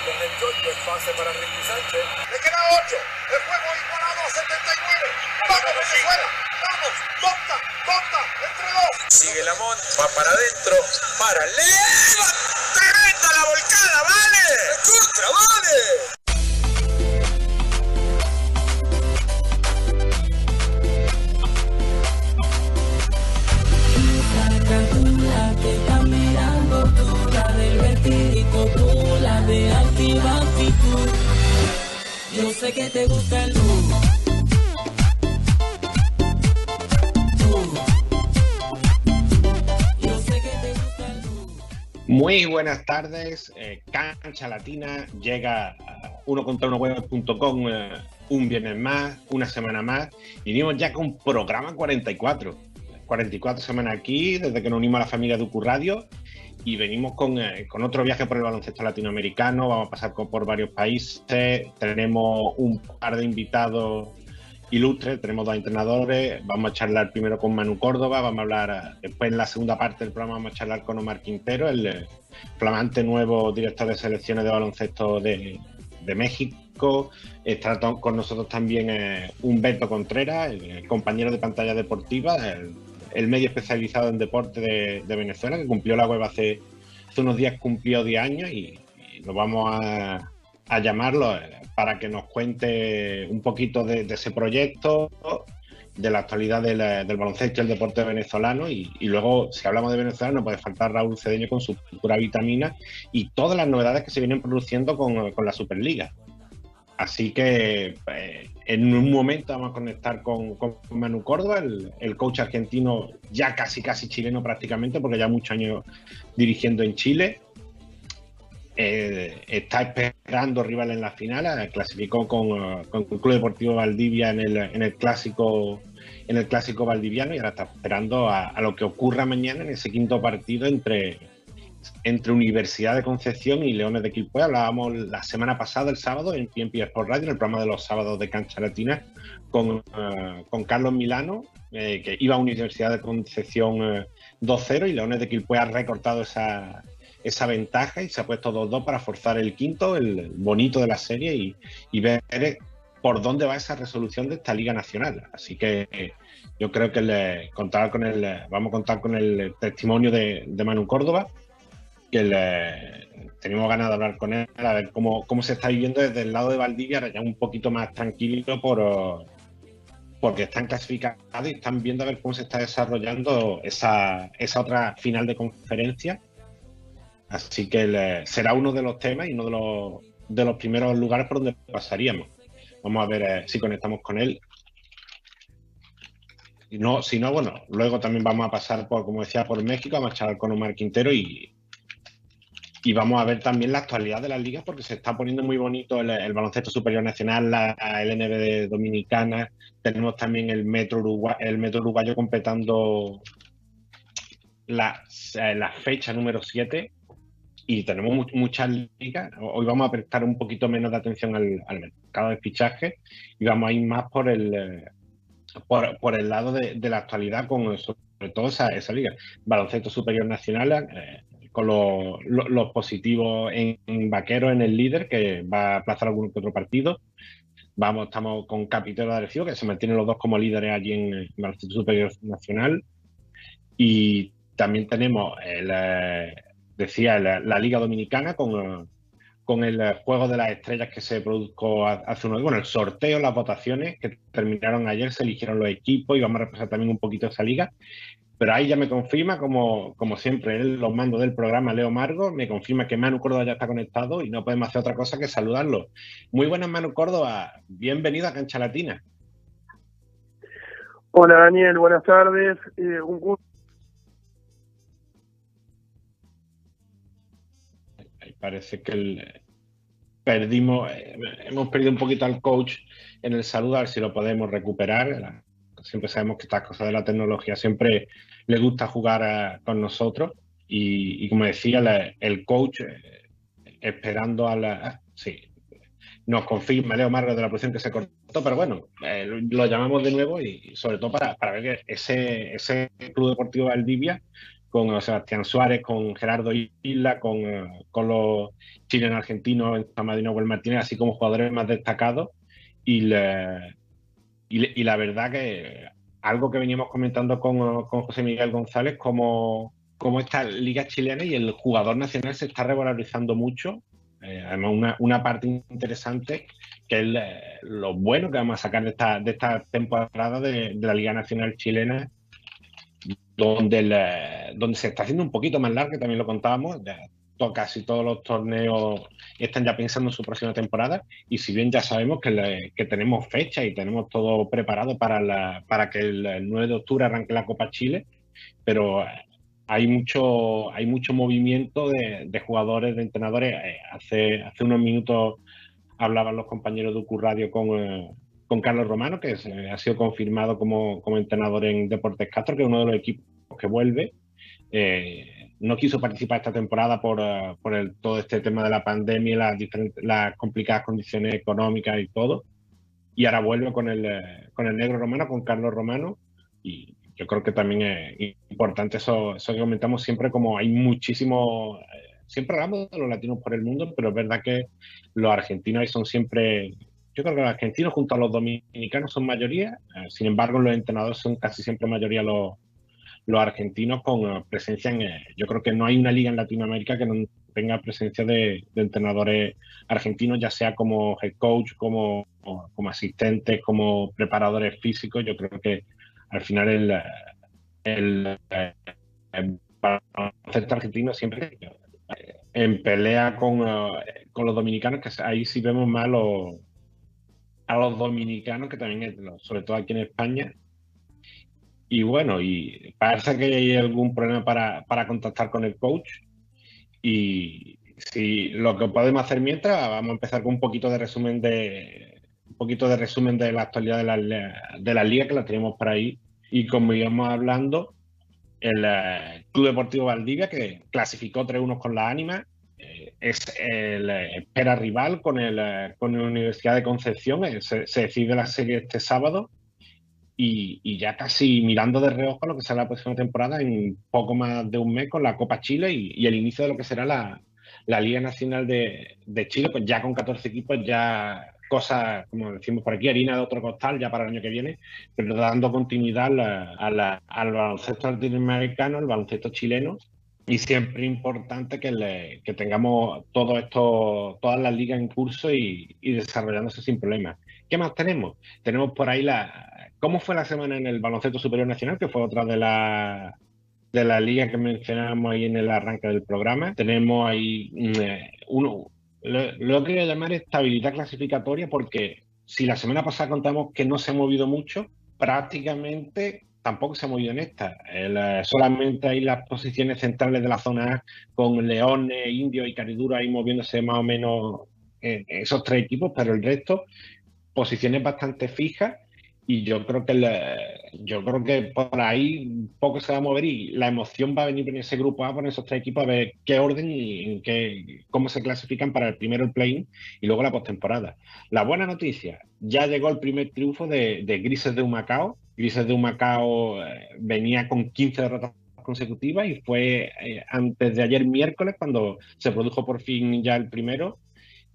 con el y el pase para Ricky Sánchez. Le queda 8. El juego igualado a 79. ¡Vamos, Venezuela! ¡Vamos! ¡Tonta! ¡Tonta! ¡Entre dos! Sigue Lamont, va para adentro. ¡Para! ¡Leva! ¡Tremenda la volcada! ¡Vale! ¡Contra, vale! Yo sé que te gusta el Muy buenas tardes, eh, Cancha Latina. Llega a uno contra uno web.com eh, un viernes más, una semana más, y venimos ya con programa 44. 44 semanas aquí, desde que nos unimos a la familia de UQ Radio, y venimos eh, con, otro viaje por el baloncesto latinoamericano, vamos a pasar por varios países, tenemos un par de invitados ilustres, tenemos dos entrenadores, vamos a charlar primero con Manu Córdoba, vamos a hablar eh, después en la segunda parte del programa vamos a charlar con Omar Quintero, el eh, flamante nuevo director de selecciones de baloncesto de, México. Está con nosotros también Humberto Contreras, el compañero de pantalla deportiva, el el medio especializado en deporte de, Venezuela, que cumplió la web hace, unos días, cumplió 10 años y, nos vamos a, llamarlo eh, para que nos cuente un poquito de, ese proyecto, de la actualidad del, baloncesto y el deporte venezolano. Y, luego, si hablamos de Venezuela, no puede faltar Raúl Cedeño con su pura vitamina y todas las novedades que se vienen produciendo con, con la Superliga. Así que eh, en un momento vamos a conectar con, Manu Córdoba, el, coach argentino ya casi casi chileno prácticamente, porque ya muchos años dirigiendo en Chile. Eh, está esperando rival en la final, eh, clasificó con, el Club Deportivo Valdivia en el, clásico en el clásico valdiviano y ahora está esperando a lo que ocurra mañana en ese quinto partido entre, entre Universidad de Concepción y Leones de Quilpue. Hablábamos la semana pasada, el sábado, en PNP Sport Radio, en el programa de los sábados de Cancha Latina, con, eh, con Carlos Milano, eh, que iba a Universidad de Concepción 2-0 eh, y Leones de Quilpue ha recortado esa, esa ventaja y se ha puesto 2-2 para forzar el quinto, el bonito de la serie y, y ver por dónde va esa resolución de esta Liga Nacional. Así que yo creo que le, contar con el, vamos a contar con el testimonio de, de Manu Córdoba que le, tenemos ganas de hablar con él, a ver cómo, cómo se está viviendo desde el lado de Valdivia, ya un poquito más tranquilo por, porque están clasificados y están viendo a ver cómo se está desarrollando esa, esa otra final de conferencia. Así que será uno de los temas y uno de los, de los primeros lugares por donde pasaríamos. Vamos a ver eh, si conectamos con él. No, si no, bueno, luego también vamos a pasar por, como decía, por México, a charlar con Omar Quintero y, y vamos a ver también la actualidad de las ligas porque se está poniendo muy bonito el, baloncesto superior nacional, la LNB dominicana. Tenemos también el Metro, Uruguay, el Metro Uruguayo completando la, eh, la fecha número 7 y tenemos muchas ligas. Hoy vamos a prestar un poquito menos de atención al, mercado de fichaje y vamos a ir más por el, eh, por, el lado de, la actualidad con sobre todo esa, esa liga. Baloncesto superior nacional. Eh, con los, positivos en, Vaquero, en el líder, que va a aplazar algún otro partido. Vamos, estamos con Capitero de Arecibo, que se mantienen los dos como líderes allí en el Instituto Superior Nacional. Y también tenemos, eh, decía, la, Liga Dominicana con, con el juego de las estrellas que se produjo hace unos días. Bueno, el sorteo, las votaciones que terminaron ayer, se eligieron los equipos y vamos a repasar también un poquito esa liga. Pero ahí ya me confirma, como, como siempre, él los mando del programa, Leo Margo, me confirma que Manu Córdoba ya está conectado y no podemos hacer otra cosa que saludarlo. Muy buenas, Manu Córdoba. Bienvenido a Cancha Latina. Hola, Daniel. Buenas tardes. Eh, un gusto. Parece que perdimos, eh, hemos perdido un poquito al coach en el saludo, a ver si lo podemos recuperar. Siempre sabemos que estas cosas de la tecnología siempre le gusta jugar eh, con nosotros y, como decía el coach eh, esperando a la sí nos confirma Leo Marro de la producción que se cortó pero bueno eh, lo llamamos de nuevo y sobre todo para, para ver que ese, ese club deportivo Valdivia con Sebastián Suárez, con Gerardo Isla, con, con los chilenos argentinos, Amadino Huel Martínez, así como jugadores más destacados. Y, y, la verdad que algo que veníamos comentando con, con José Miguel González, como, como esta liga chilena y el jugador nacional se está revalorizando mucho. Eh, además, una, una, parte interesante que es eh, lo bueno que vamos a sacar de esta, de esta temporada de, la Liga Nacional Chilena donde, donde se está haciendo un poquito más largo, también lo contábamos, casi todos los torneos están ya pensando en su próxima temporada y si bien ya sabemos que, tenemos fecha y tenemos todo preparado para, para que el, 9 de octubre arranque la Copa Chile, pero hay mucho, hay mucho movimiento de, jugadores, de entrenadores. Eh, hace, hace unos minutos hablaban los compañeros de UQ Radio con, eh, con Carlos Romano, que ha sido confirmado como, como, entrenador en Deportes Castro, que es uno de los equipos que vuelve. Eh, no quiso participar esta temporada por, uh, por el, todo este tema de la pandemia, las, diferentes, las complicadas condiciones económicas y todo. Y ahora vuelve con el, uh, con el negro romano, con Carlos Romano. Y yo creo que también es importante eso, eso que comentamos siempre, como hay muchísimos, siempre hablamos de los latinos por el mundo, pero es verdad que los argentinos son siempre yo creo que los argentinos junto a los dominicanos son mayoría, eh, sin embargo los entrenadores son casi siempre mayoría los, los argentinos con eh, presencia en... Eh, yo creo que no hay una liga en Latinoamérica que no tenga presencia de, entrenadores argentinos, ya sea como head coach, como, como asistentes, como preparadores físicos. Yo creo que al final el, el, el argentino siempre en pelea con, con los dominicanos, que ahí sí vemos más los a los dominicanos, que también, sobre todo aquí en España. Y bueno, y parece que hay algún problema para, para contactar con el coach. Y si lo que podemos hacer mientras, vamos a empezar con un poquito de resumen de un poquito de resumen de la actualidad de la, de la liga que la tenemos por ahí. Y como íbamos hablando, el eh, Club Deportivo Valdivia, que clasificó 3-1 con la Ánima, es el eh, espera rival con, el, eh, con la Universidad de Concepción. Eh, se, decide la serie este sábado y, y, ya casi mirando de reojo lo que será la próxima temporada en poco más de un mes con la Copa Chile y, y el inicio de lo que será la, la Liga Nacional de, de, Chile, pues ya con 14 equipos, ya cosas, como decimos por aquí, harina de otro costal ya para el año que viene, pero dando continuidad a la, al baloncesto latinoamericano, al baloncesto chileno y siempre importante que, le, que tengamos todo esto, todas las ligas en curso y, y, desarrollándose sin problemas. ¿Qué más tenemos? Tenemos por ahí la. ¿Cómo fue la semana en el Baloncesto Superior Nacional? Que fue otra de las de la liga que mencionábamos ahí en el arranque del programa. Tenemos ahí mm, eh, uno. Lo, lo que llamar estabilidad clasificatoria porque si la semana pasada contamos que no se ha movido mucho, prácticamente tampoco se ha movido en esta. Eh, solamente hay las posiciones centrales de la zona A con Leones, Indio y Cariduro ahí moviéndose más o menos en esos tres equipos, pero el resto, posiciones bastante fijas. Y yo creo que yo creo que por ahí poco se va a mover y la emoción va a venir en ese grupo A, por esos tres equipos, a ver qué orden y en qué, cómo se clasifican para el primero el play y luego la postemporada. La buena noticia, ya llegó el primer triunfo de, de Grises de Humacao, Grises de Humacao eh, venía con 15 derrotas consecutivas y fue eh, antes de ayer miércoles cuando se produjo por fin ya el primero.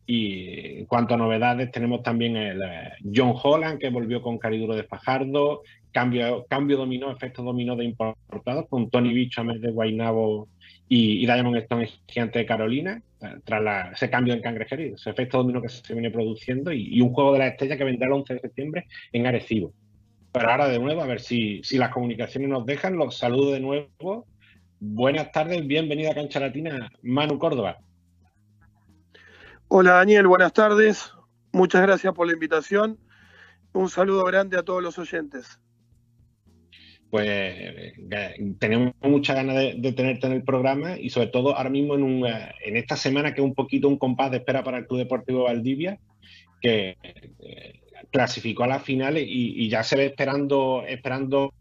Y en cuanto a novedades, tenemos también el eh, John Holland, que volvió con Cariduro de Fajardo, cambio, dominó, efecto dominó de importados, con Tony Bicho, Amés de Guainabo y, Diamond Stone, gigante de Carolina, tras la, ese cambio en cangrejero ese efecto dominó que se viene produciendo, y, y un juego de la estrella que vendrá el 11 de septiembre en Arecibo. Pero ahora de nuevo, a ver si, si las comunicaciones nos dejan, los saludo de nuevo. Buenas tardes, bienvenida a Cancha Latina, Manu Córdoba. Hola Daniel, buenas tardes. Muchas gracias por la invitación. Un saludo grande a todos los oyentes. Pues eh, tenemos muchas ganas de, tenerte en el programa y sobre todo ahora mismo en, en esta semana que es un poquito un compás de espera para el Club Deportivo Valdivia, eh, clasificó a las finales y, ya se ve esperando, esperando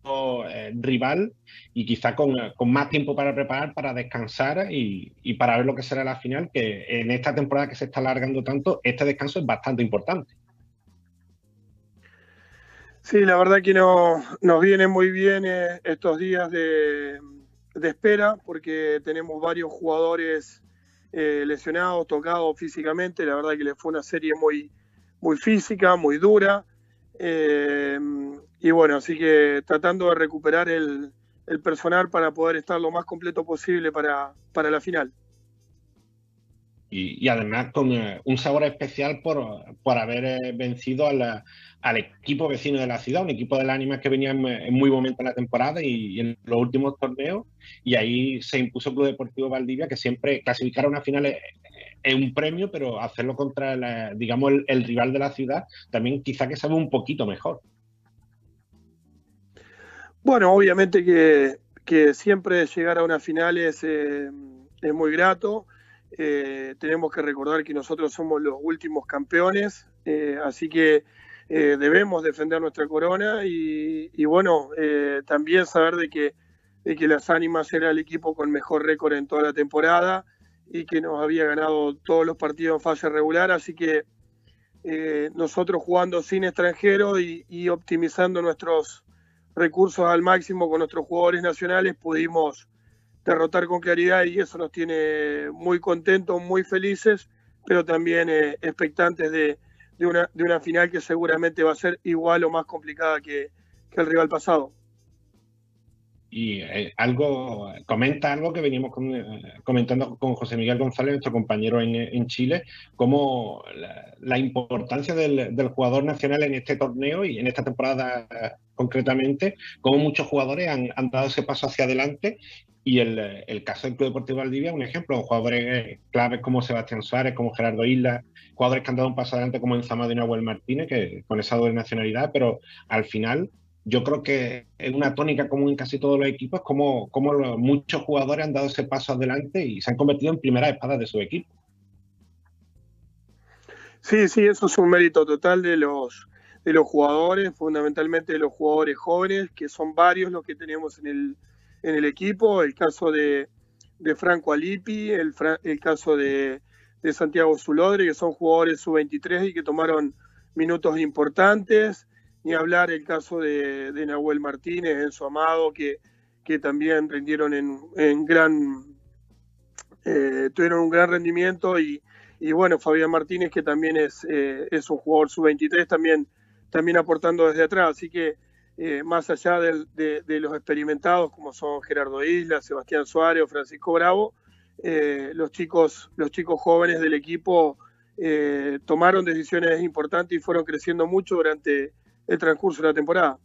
eh, rival y quizá con, más tiempo para preparar, para descansar y, para ver lo que será la final, que en esta temporada que se está alargando tanto, este descanso es bastante importante. Sí, la verdad que no, nos viene muy bien eh, estos días de, de espera porque tenemos varios jugadores eh, lesionados, tocados físicamente. La verdad que le fue una serie muy, muy física, muy dura. Eh, y bueno, así que tratando de recuperar el, el, personal para poder estar lo más completo posible para, para la final. Y, además con eh, un sabor especial por, por haber eh, vencido a al equipo vecino de la ciudad, un equipo del Ánimas que venía en, muy momento en la temporada y, en los últimos torneos, y ahí se impuso Club Deportivo Valdivia, que siempre clasificar a una final es un premio, pero hacerlo contra, la, digamos, el, rival de la ciudad también quizá que sabe un poquito mejor. Bueno, obviamente que, que siempre llegar a una final es, eh, es muy grato. Eh, tenemos que recordar que nosotros somos los últimos campeones, eh, así que eh, debemos defender nuestra corona y, y bueno, también saber de que, de que las Ánimas era el equipo con mejor récord en toda la temporada y que nos había ganado todos los partidos en fase regular, así que eh, nosotros jugando sin extranjeros y, optimizando nuestros recursos al máximo con nuestros jugadores nacionales pudimos derrotar con claridad y eso nos tiene muy contentos, muy felices, pero también eh, expectantes de, una, final que seguramente va a ser igual o más complicada que el rival pasado y eh, algo comenta algo que venimos con, eh, comentando con José Miguel González, nuestro compañero en, en Chile, como la, la importancia del, del, jugador nacional en este torneo y en esta temporada concretamente, como muchos jugadores han, han dado ese paso hacia adelante. Y el, el, caso del Club Deportivo Valdivia un ejemplo, jugadores claves como Sebastián Suárez, como Gerardo Isla, jugadores que han dado un paso adelante como Enzama de Nahuel Martínez, que con esa doble nacionalidad, pero al final yo creo que es una tónica común en casi todos los equipos, como, como los, muchos jugadores han dado ese paso adelante y se han convertido en primeras espadas de su equipo. Sí, sí, eso es un mérito total de los, de los jugadores, fundamentalmente de los jugadores jóvenes, que son varios los que tenemos en el, en el equipo. El caso de, de Franco Alipi, el, el caso de, de Santiago Zulodre, que son jugadores sub-23 y que tomaron minutos importantes ni hablar el caso de, Nahuel Martínez, Enzo Amado, que, que también rindieron en, en gran, eh, tuvieron un gran rendimiento y, y, bueno, Fabián Martínez, que también es, eh, es un jugador sub-23, también, también aportando desde atrás, así que eh, más allá de, de, los experimentados como son Gerardo Isla, Sebastián Suárez o Francisco Bravo, los, chicos, los chicos jóvenes del equipo tomaron decisiones importantes y fueron creciendo mucho durante el transcurso de la temporada.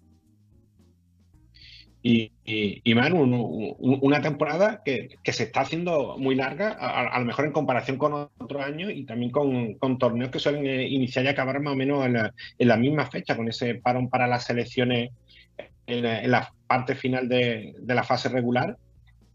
Y, y, y Manu, un, un, una temporada que, que, se está haciendo muy larga, a, a, lo mejor en comparación con otros años y también con, con torneos que suelen eh, iniciar y acabar más o menos en la, en la, misma fecha, con ese parón para las selecciones en la, en la parte final de, de, la fase regular.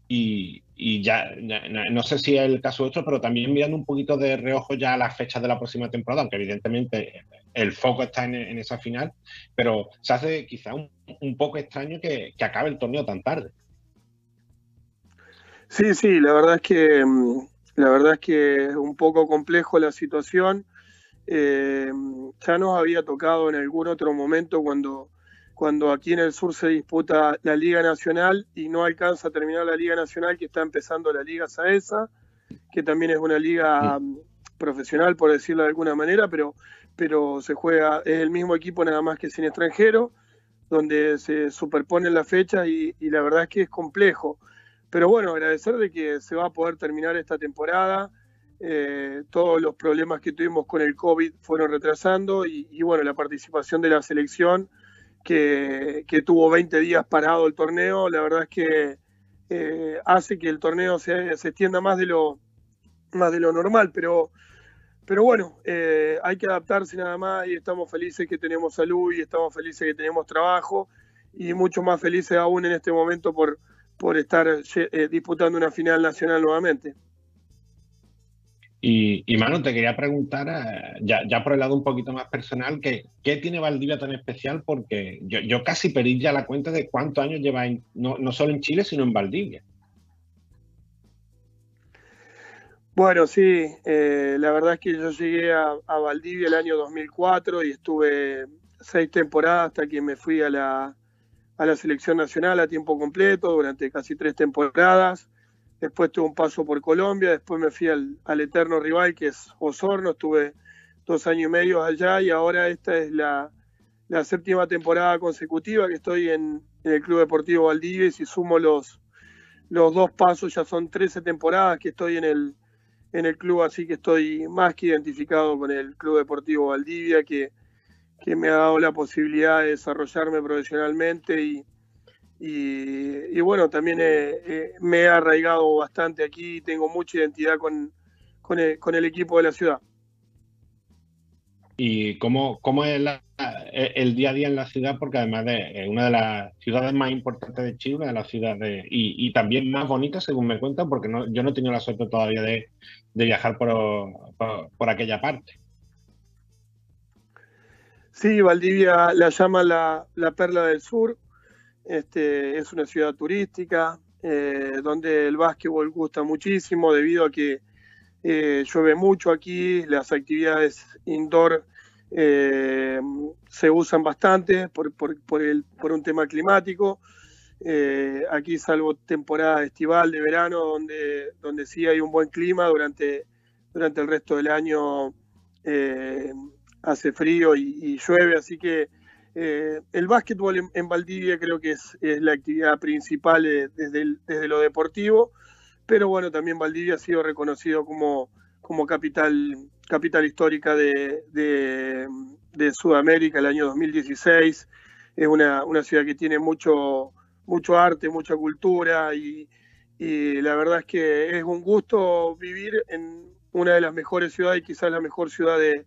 Y, y ya, ya, no sé si es el caso de otro, pero también mirando un poquito de reojo ya las fechas de la próxima temporada, aunque evidentemente el foco está en, en esa final, pero se hace quizá un, un poco extraño que, que, acabe el torneo tan tarde. Sí, sí, la verdad es que mm, la verdad es que es un poco complejo la situación. Eh, ya nos había tocado en algún otro momento cuando cuando aquí en el sur se disputa la Liga Nacional y no alcanza a terminar la Liga Nacional, que está empezando la Liga Saesa, que también es una liga sí. profesional, por decirlo de alguna manera, pero, pero se juega, es el mismo equipo nada más que sin extranjero, donde se superponen las fechas y, la verdad es que es complejo. Pero bueno, agradecer de que se va a poder terminar esta temporada. Eh, todos los problemas que tuvimos con el COVID fueron retrasando y, y bueno, la participación de la selección que, que, tuvo 20 días parado el torneo, la verdad es que eh, hace que el torneo se, se, extienda más de lo, más de lo normal, pero, pero bueno, eh, hay que adaptarse nada más y estamos felices que tenemos salud y estamos felices que tenemos trabajo y mucho más felices aún en este momento por, por estar eh, disputando una final nacional nuevamente. Y, Manu, te quería preguntar, eh, ya, ya, por el lado un poquito más personal, que, ¿qué tiene Valdivia tan especial? Porque yo, yo, casi perdí ya la cuenta de cuántos años lleva, en, no, no, solo en Chile, sino en Valdivia. Bueno, sí, eh, la verdad es que yo llegué a, Valdivia el año 2004 y estuve seis temporadas hasta que me fui a la, a la selección nacional a tiempo completo durante casi tres temporadas. Después tuve un paso por Colombia, después me fui al, eterno rival que es Osorno, estuve dos años y medio allá y ahora esta es la, séptima temporada consecutiva que estoy en, el Club Deportivo Valdivia y si sumo los, los dos pasos ya son 13 temporadas que estoy en el, en el club, así que estoy más que identificado con el Club Deportivo Valdivia que, que me ha dado la posibilidad de desarrollarme profesionalmente y, y, bueno, también me he arraigado bastante aquí, tengo mucha identidad con, con, el, equipo de la ciudad. ¿Y cómo, cómo es el día a día en la ciudad? Porque además de una de las ciudades más importantes de Chile, de las ciudades y, también más bonita, según me cuentan, porque no, yo no he tenido la suerte todavía de, viajar por, por, aquella parte. Sí, Valdivia la llama la, la Perla del Sur, este, es una ciudad turística eh, donde el básquetbol gusta muchísimo debido a que eh, llueve mucho aquí, las actividades indoor eh, se usan bastante por, un tema climático. aquí salvo temporada estival de verano donde, donde sí hay un buen clima durante, durante el resto del año hace frío y llueve, así que eh, el básquetbol en, Valdivia creo que es, la actividad principal eh, desde, lo deportivo, pero bueno, también Valdivia ha sido reconocido como, como capital, capital histórica de, Sudamérica el año 2016. Es una, ciudad que tiene mucho, mucho arte, mucha cultura y, y la verdad es que es un gusto vivir en una de las mejores ciudades, quizás la mejor ciudad de,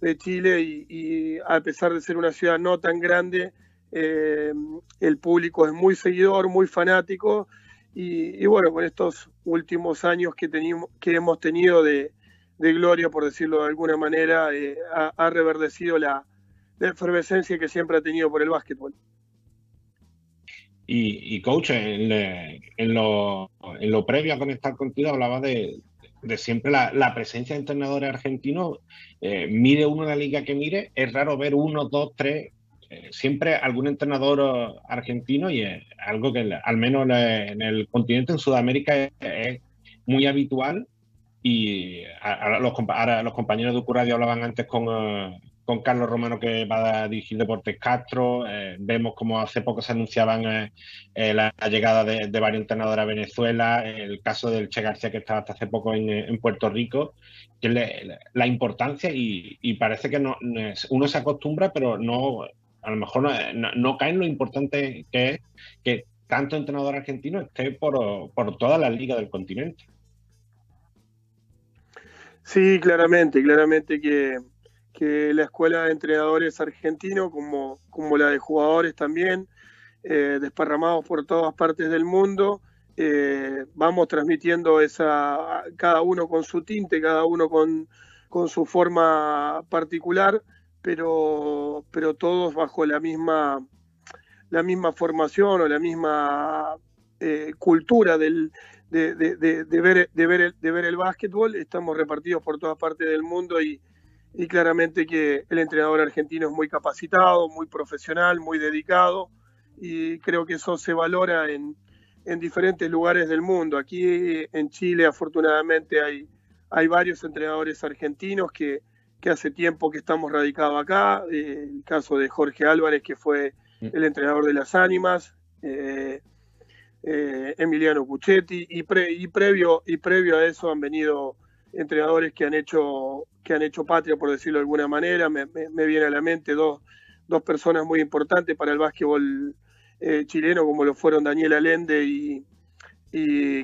de Chile y, a pesar de ser una ciudad no tan grande, eh, el público es muy seguidor, muy fanático y, bueno, con estos últimos años que, tenemos, que hemos tenido de, gloria, por decirlo de alguna manera, eh, ha, reverdecido la, efervescencia que siempre ha tenido por el básquetbol. Y, coach, en, lo, en lo previo a conectar contigo hablaba de, de siempre la, presencia de entrenadores argentinos, eh, mire uno la liga que mire, es raro ver uno, dos, tres, siempre algún entrenador argentino y es algo que al menos en el continente, en Sudamérica, es, muy habitual y a, los, compañeros de Ucuradio hablaban antes con, eh, con Carlos Romano que va a dirigir Deportes Castro. Eh, vemos como hace poco se anunciaban eh, eh, la, llegada de, varios entrenadores a Venezuela, el caso del Che García que estaba hasta hace poco en, Puerto Rico, la importancia y, parece que no, uno se acostumbra, pero no a lo mejor no, cae en lo importante que es que tanto entrenador argentino esté por, por toda la liga del continente. Sí, claramente, claramente que que la escuela de entrenadores argentinos, como, como la de jugadores también, eh, desparramados por todas partes del mundo, eh, vamos transmitiendo esa, cada uno con su tinte, cada uno con, con su forma particular, pero, pero todos bajo la misma, la misma formación o la misma eh, cultura del, de, ver, de, ver el, de ver el básquetbol. Estamos repartidos por todas partes del mundo y, y claramente que el entrenador argentino es muy capacitado, muy profesional, muy dedicado y creo que eso se valora en, diferentes lugares del mundo. Aquí en Chile afortunadamente hay, hay varios entrenadores argentinos que, hace tiempo que estamos radicados acá, eh, el caso de Jorge Álvarez que fue mm. el entrenador de las ánimas, eh, eh, Emiliano Puchetti y, y, previo, y previo a eso han venido entrenadores que han hecho que han hecho patria, por decirlo de alguna manera. Me, viene a la mente dos, dos, personas muy importantes para el básquetbol eh, chileno, como lo fueron Daniel Alende y,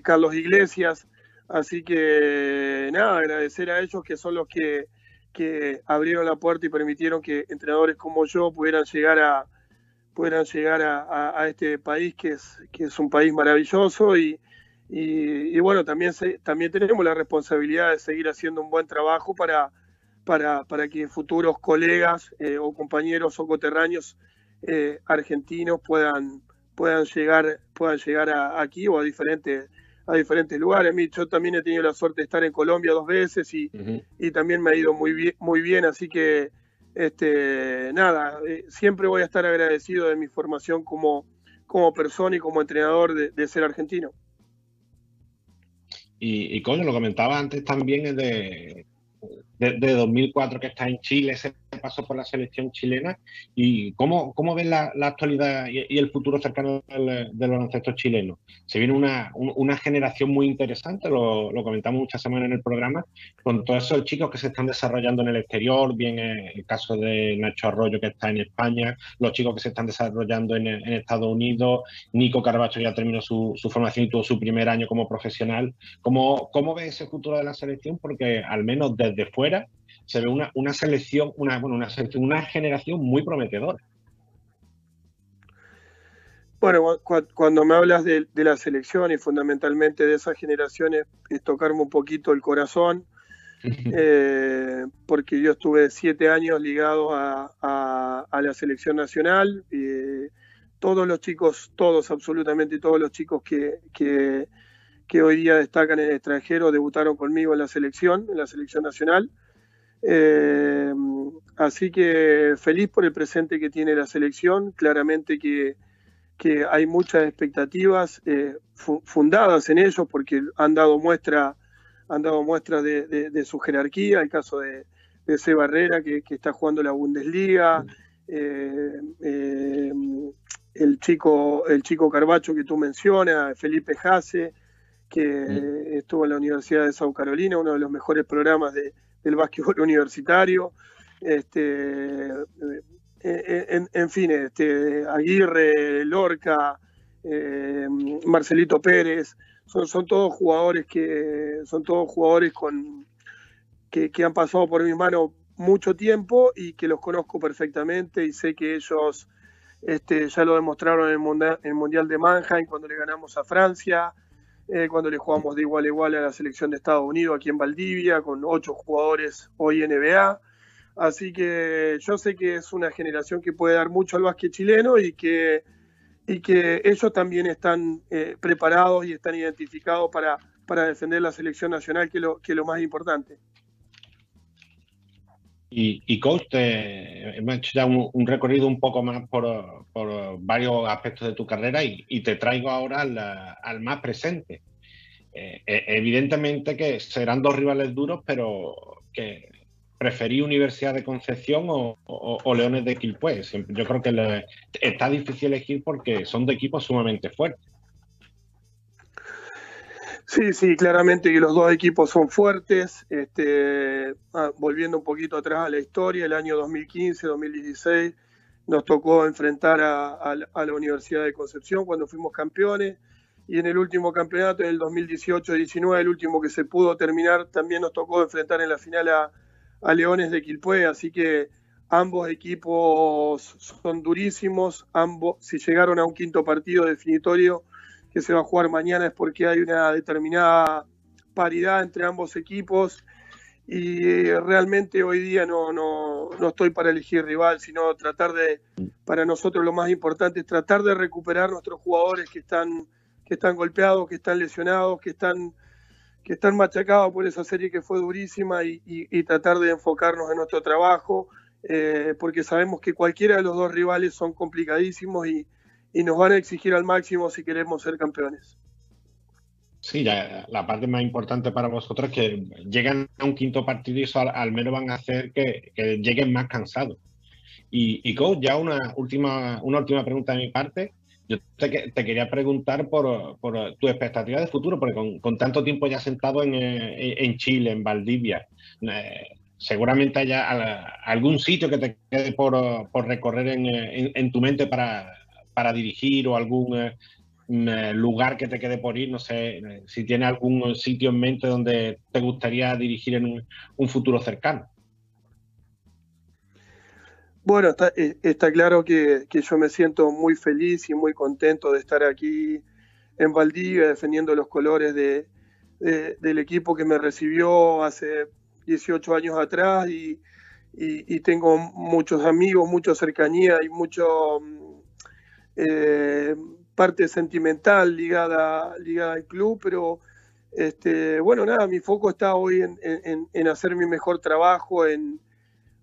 Carlos Iglesias. Así que nada, agradecer a ellos que son los que, que abrieron la puerta y permitieron que entrenadores como yo pudieran llegar a pudieran llegar a, a este país que es, que es un país maravilloso y, y, bueno, también, también tenemos la responsabilidad de seguir haciendo un buen trabajo para, para, para que futuros colegas eh, o compañeros o coterráneos eh, argentinos puedan, puedan llegar, puedan llegar aquí o a diferentes, a diferentes lugares. Yo también he tenido la suerte de estar en Colombia dos veces y, y también me ha ido muy bien, muy bien así que este, nada, eh, siempre voy a estar agradecido de mi formación como, como persona y como entrenador de, ser argentino. Y, y coño, lo comentaba antes también de, de, 2004 que está en Chile, ese paso por la selección chilena. ¿Y cómo, cómo ves la, actualidad y, el futuro cercano del, baloncesto chileno? Se viene una, una generación muy interesante, lo, lo, comentamos muchas semanas en el programa, con todos esos chicos que se están desarrollando en el exterior, bien el caso de Nacho Arroyo que está en España, los chicos que se están desarrollando en, Estados Unidos, Nico Carbacho ya terminó su, su, formación y tuvo su primer año como profesional. ¿Cómo, ¿Cómo ves ese futuro de la selección? Porque al menos desde fuera se ve una, una selección, una, bueno, una, una generación muy prometedora. Bueno, cuando me hablas de, la selección y fundamentalmente de esas generaciones, es tocarme un poquito el corazón, eh, porque yo estuve siete años ligado a, la selección nacional. y todos los chicos, todos, absolutamente todos los chicos que, que, que, hoy día destacan en el extranjero debutaron conmigo en la selección, en la selección nacional. Eh, así que feliz por el presente que tiene la selección, claramente que, hay muchas expectativas eh, fundadas en ellos porque han dado muestra, han dado muestra de, su jerarquía, el caso de, de C. Barrera que, está jugando la Bundesliga, eh, el chico, el chico Carbacho que tú mencionas, Felipe Jase, que estuvo en la Universidad de South Carolina, uno de los mejores programas de, del básquetbol universitario. Este, eh, en, fin, este, Aguirre, Lorca, eh, Marcelito Pérez, son, todos jugadores que son todos jugadores con que, han pasado por mi mano mucho tiempo y que los conozco perfectamente y sé que ellos este, ya lo demostraron en el, mundial, en el Mundial de Mannheim cuando le ganamos a Francia, eh, cuando le jugamos de igual a igual a la selección de Estados Unidos aquí en Valdivia, con ocho jugadores hoy NBA. Así que yo sé que es una generación que puede dar mucho al básquet chileno y que, y que ellos también están eh, preparados y están identificados para, para defender la selección nacional, que, lo, que es lo más importante. Y, coach, hemos hecho ya un, recorrido un poco más por, varios aspectos de tu carrera y, te traigo ahora al, más presente. Eh, eh, evidentemente que serán dos rivales duros, pero que preferí Universidad de Concepción o, Leones de Quilpué. Yo creo que está difícil elegir porque son de equipos sumamente fuertes. Sí, sí, claramente que los dos equipos son fuertes. Este, ah, volviendo un poquito atrás a la historia, el año 2015-2016 nos tocó enfrentar a, la Universidad de Concepción cuando fuimos campeones. Y en el último campeonato, en el 2018-19, el último que se pudo terminar, también nos tocó enfrentar en la final a, a Leones de Quilpué. Así que ambos equipos son durísimos. Ambos, si llegaron a un quinto partido definitorio, que se va a jugar mañana es porque hay una determinada paridad entre ambos equipos y realmente hoy día no, no, no, estoy para elegir rival, sino tratar de, para nosotros lo más importante es tratar de recuperar nuestros jugadores que están, que están golpeados, que están lesionados, que están, que están machacados por esa serie que fue durísima y, y, tratar de enfocarnos en nuestro trabajo, eh, porque sabemos que cualquiera de los dos rivales son complicadísimos y, y nos van a exigir al máximo si queremos ser campeones. Sí, la, parte más importante para vosotros es que lleguen a un quinto partido y eso al, menos van a hacer que, lleguen más cansados. Y, y, coach, ya una última, una última pregunta de mi parte. Yo te, quería preguntar por, tu expectativa de futuro, porque con, tanto tiempo ya sentado en, eh, Chile, en Valdivia, eh, seguramente haya algún sitio que te quede por, recorrer en, tu mente para, para dirigir o algún eh, mm, eh, lugar que te quede por ir? No sé eh, si tiene algún sitio en mente donde te gustaría dirigir en un, futuro cercano. Bueno, está, claro que, yo me siento muy feliz y muy contento de estar aquí en Valdivia defendiendo los colores de, del equipo que me recibió hace 18 años atrás y, y tengo muchos amigos, mucha cercanía y mucho mm, eh, parte sentimental ligada, ligada al club, pero este, bueno, nada, mi foco está hoy en, hacer mi mejor trabajo, en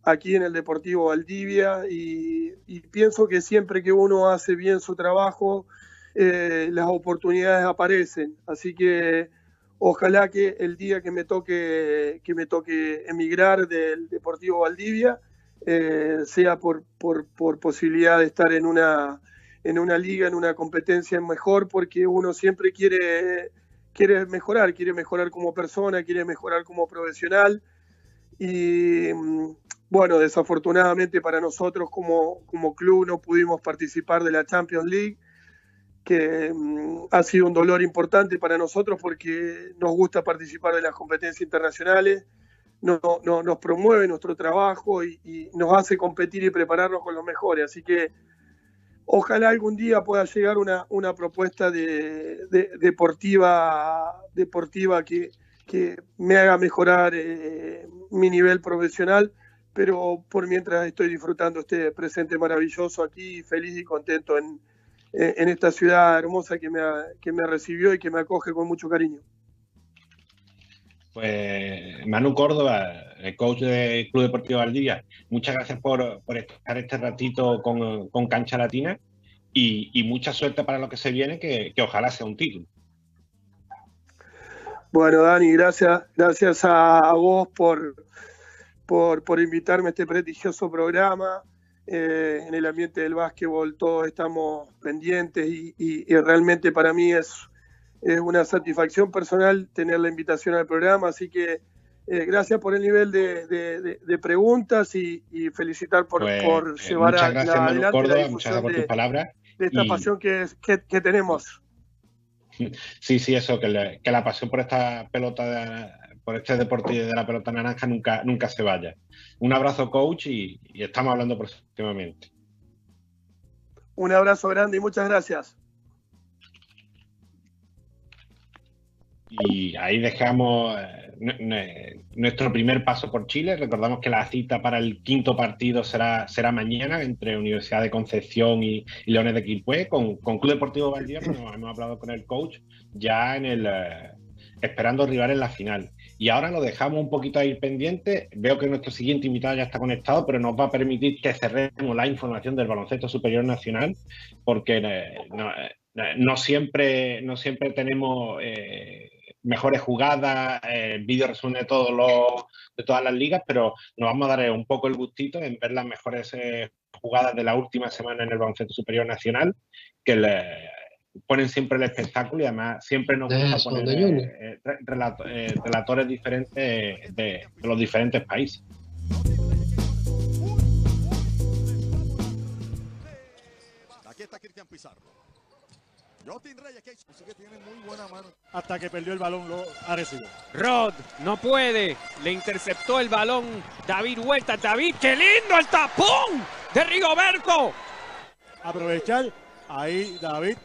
aquí en el Deportivo Valdivia y, pienso que siempre que uno hace bien su trabajo, eh, las oportunidades aparecen. Así que ojalá que el día que me toque, que me toque emigrar del Deportivo Valdivia eh, sea por, por, por, posibilidad de estar en una, en una liga, en una competencia mejor, porque uno siempre quiere, quiere mejorar, quiere mejorar como persona, quiere mejorar como profesional. Y mm, bueno, desafortunadamente para nosotros como, como club no pudimos participar de la Champions League, que mm, ha sido un dolor importante para nosotros porque nos gusta participar de las competencias internacionales, no, no, nos promueve nuestro trabajo y, nos hace competir y prepararnos con los mejores. Así que ojalá algún día pueda llegar una, una propuesta de, deportiva, deportiva que, que me haga mejorar eh, mi nivel profesional, pero por mientras estoy disfrutando este presente maravilloso aquí, feliz y contento en, en esta ciudad hermosa que me, que me recibió y que me acoge con mucho cariño. Pues Manu Córdoba, el coach del Club Deportivo Valdivia, muchas gracias por, estar este ratito con, con Cancha Latina y, y, mucha suerte para lo que se viene, que, que ojalá sea un título. Bueno, Dani, gracias, gracias a, vos por, por, por, invitarme a este prestigioso programa. Eh, en el ambiente del básquetbol todos estamos pendientes y, y, y realmente para mí es, es, una satisfacción personal tener la invitación al programa, así que eh, gracias por el nivel de, de, de preguntas y, felicitar por, pues, por eh, llevar gracias, a, Manu adelante Córdoba, la muchas gracias por tus difusión palabras. de esta y- pasión que, es- que, que tenemos. Sí, sí, eso, que, le- que la pasión por esta pelota, de- por este deporte de la pelota naranja nunca, nunca se vaya. Un abrazo, coach, y, y estamos hablando próximamente. Un abrazo grande y muchas gracias. Y ahí dejamos eh, nuestro primer paso por Chile. Recordamos que la cita para el quinto partido será, será mañana entre Universidad de Concepción y, Leones de Quilpué, con, Club Deportivo Valdivia, como hemos hablado con el coach, ya en el eh, esperando rival en la final. Y ahora lo dejamos un poquito ahí pendiente. Veo que nuestro siguiente invitado ya está conectado, pero nos va a permitir que cerremos la información del baloncesto superior nacional, porque eh, no, no siempre, no siempre tenemos mejores jugadas, eh, vídeo resumen de todos los de todas las ligas, pero nos vamos a dar un poco el gustito en ver las mejores eh, jugadas de la última semana en el baloncesto superior nacional, que le ponen siempre el espectáculo y además siempre nos gusta Eso, poner eh, eh, re- relato- eh, relatores diferentes de, de los diferentes países. Aquí está Cristian Pizarro. Jotin Reyes, que sí que tiene muy buena mano. hasta que perdió el balón lo Arecibo. Rod no puede. Le interceptó el balón David Huerta. David, qué lindo el tapón de Rigoberto. Aprovechar, ahí David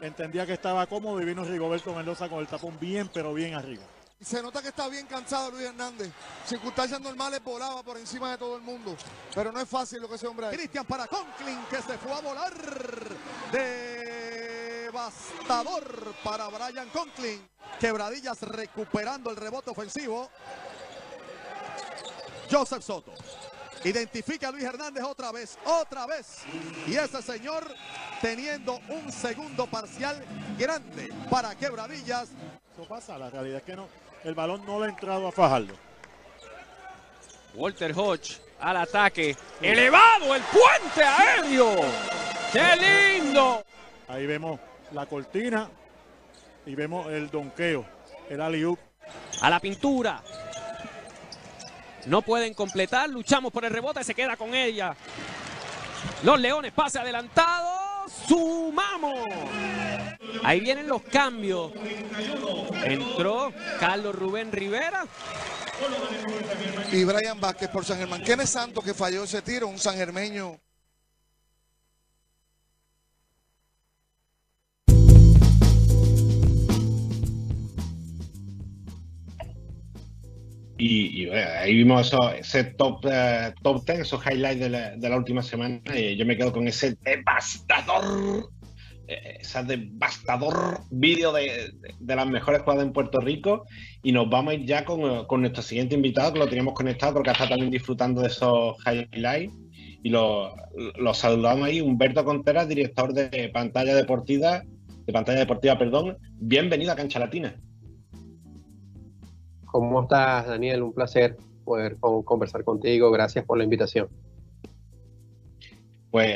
entendía que estaba cómodo y vino Rigoberto Mendoza con el tapón bien, pero bien arriba. Se nota que está bien cansado Luis Hernández. Circunstancias normales volaba por encima de todo el mundo. Pero no es fácil lo que ese hombre ha Cristian para Conklin que se fue a volar. Devastador para Brian Conklin. Quebradillas recuperando el rebote ofensivo. Joseph Soto. Identifica a Luis Hernández otra vez, otra vez. Y ese señor teniendo un segundo parcial grande para Quebradillas. Eso pasa, la realidad es que no, el balón no le ha entrado a Fajardo. Walter Hodge al ataque. Elevado el puente aéreo. ¡Qué lindo! Ahí vemos la cortina y vemos el donqueo, el alley A la pintura. No pueden completar. Luchamos por el rebote. Se queda con ella. Los Leones, pase adelantado. Sumamos. Ahí vienen los cambios. Entró Carlos Rubén Rivera. y Brian Vázquez por San Germán. Kenneth Santos que falló ese tiro, un sangermeño. Y, y, bueno, ahí vimos eso, ese top, eh, top 10, esos highlights de la, de la última semana. Y yo me quedo con ese devastador eh, ese devastador vídeo de, de, las mejores jugadas en Puerto Rico y nos vamos a ir ya con, con nuestro siguiente invitado, que lo teníamos conectado porque está también disfrutando de esos highlights. Y lo, lo saludamos ahí, Humberto Contreras, director de pantalla deportiva, de pantalla deportiva, perdón. Bienvenido a Cancha Latina. ¿Cómo estás, Daniel? Un placer poder conversar contigo. Gracias por la invitación pues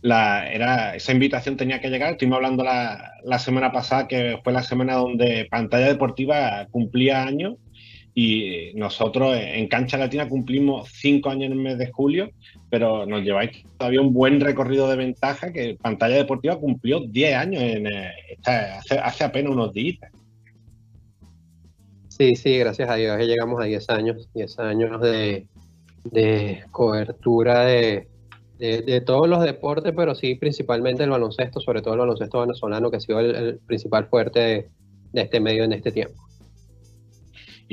la, era, esa invitación tenía que llegar. Estuvimos hablando la, la, semana pasada, que fue la semana donde Pantalla Deportiva cumplía años y nosotros en Cancha Latina cumplimos cinco años en el mes de julio, pero nos lleváis todavía un buen recorrido de ventaja que Pantalla Deportiva cumplió 10 años en, hace, hace, apenas unos días. Sí, sí, gracias a Dios llegamos a 10 años, 10 años de, de cobertura de, de, todos los deportes, pero sí principalmente el baloncesto, sobre todo el baloncesto venezolano, que ha sido el, principal fuerte de, este medio en este tiempo.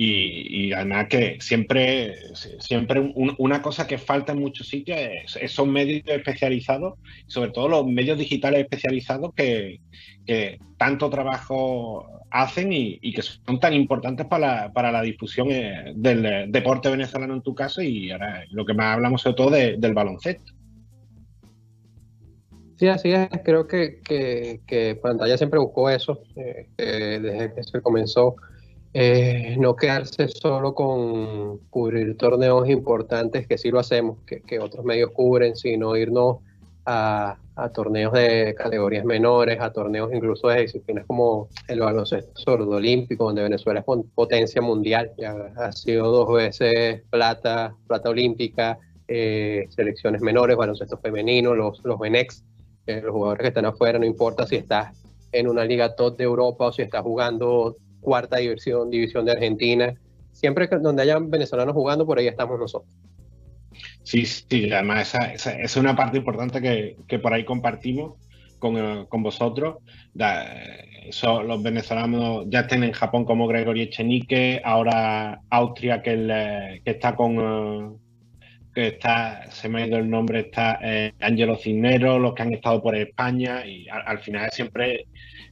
Y, además que siempre, siempre una cosa que falta en muchos sitios es esos medios especializados, sobre todo los medios digitales especializados que, tanto trabajo hacen y, que son tan importantes para la, difusión eh, del deporte venezolano en tu caso y ahora lo que más hablamos sobre todo del baloncesto. Sí, así es. Creo que, que, Pantalla siempre buscó eso eh, desde que se comenzó. Eh, no quedarse solo con cubrir torneos importantes, que sí lo hacemos, que, otros medios cubren, sino irnos a, torneos de categorías menores, a torneos incluso de disciplinas como el baloncesto sordo olímpico, donde Venezuela es potencia mundial, ya ha sido dos veces plata, plata olímpica, eh, selecciones menores, baloncesto femenino, los, los Benex los jugadores que están afuera, no importa si estás en una liga top de Europa o si estás jugando cuarta división, división de Argentina, siempre que donde hayan venezolanos jugando, por ahí estamos nosotros. Sí, sí, además esa, es una parte importante que, que por ahí compartimos con, eh, con vosotros. eso, los venezolanos ya estén en Japón como Gregory Echenique, ahora Austria que, que está con, eh, que está, se me ha ido el nombre, está eh, Angelo Cisneros, los que han estado por España, y al, final siempre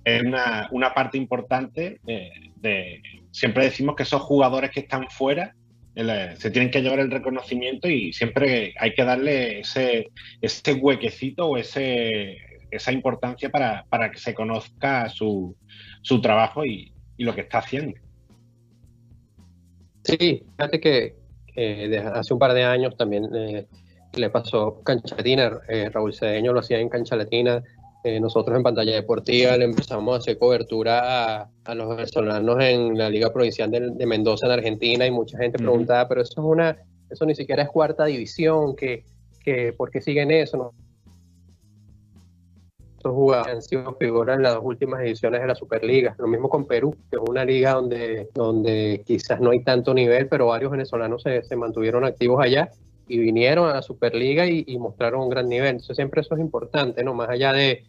es una, una parte importante de, siempre decimos que esos jugadores que están fuera eh, se tienen que llevar el reconocimiento y siempre hay que darle ese, ese huequecito o ese, esa importancia para, para que se conozca su, su trabajo y, y lo que está haciendo. Sí, fíjate que hace un par de años también eh, le pasó Cancha Latina, eh, Raúl Cedeño lo hacía en Cancha Latina, nosotros en pantalla deportiva le empezamos a hacer cobertura a, los venezolanos en la Liga Provincial de, Mendoza en Argentina y mucha gente preguntaba, pero eso es una, eso ni siquiera es cuarta división, que, que ¿por qué siguen eso? No? Estos jugadores han sido figuras en las dos últimas ediciones de la Superliga. Lo mismo con Perú, que es una liga donde, donde quizás no hay tanto nivel, pero varios venezolanos se, se mantuvieron activos allá y vinieron a la Superliga y, mostraron un gran nivel. Entonces siempre eso es importante, ¿no? Más allá de,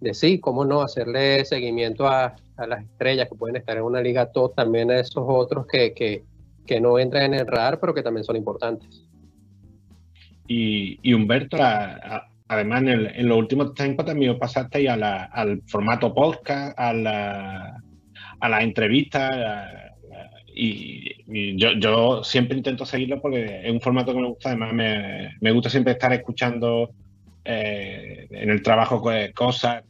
de sí, cómo no hacerle seguimiento a, a, las estrellas que pueden estar en una liga top, también a esos otros que, que, que no entran en el radar, pero que también son importantes. Y, y Humberto, a, además, en, los últimos tiempos también pasaste al formato podcast, a la, a las entrevistas. Y, yo, siempre intento seguirlo porque es un formato que me gusta. Además, me, gusta siempre estar escuchando eh, en el trabajo cosas.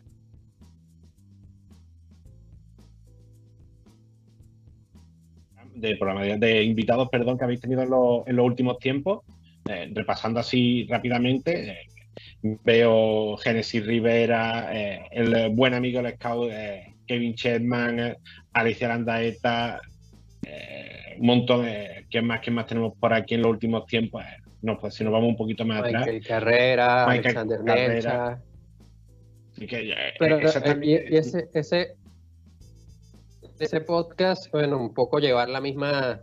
De, de invitados, perdón, que habéis tenido en, los últimos tiempos, eh, repasando así rápidamente, eh, veo Genesis Rivera, el buen amigo del scout Kevin Chetman, eh, Alicia Landaeta, un montón de ¿quién más, quién más tenemos por aquí en los últimos tiempos? no, pues si nos vamos un poquito más Michael atrás. Carrera, Alexander Carrera. Pero y, ese, ese, ese podcast, bueno, un poco llevar la misma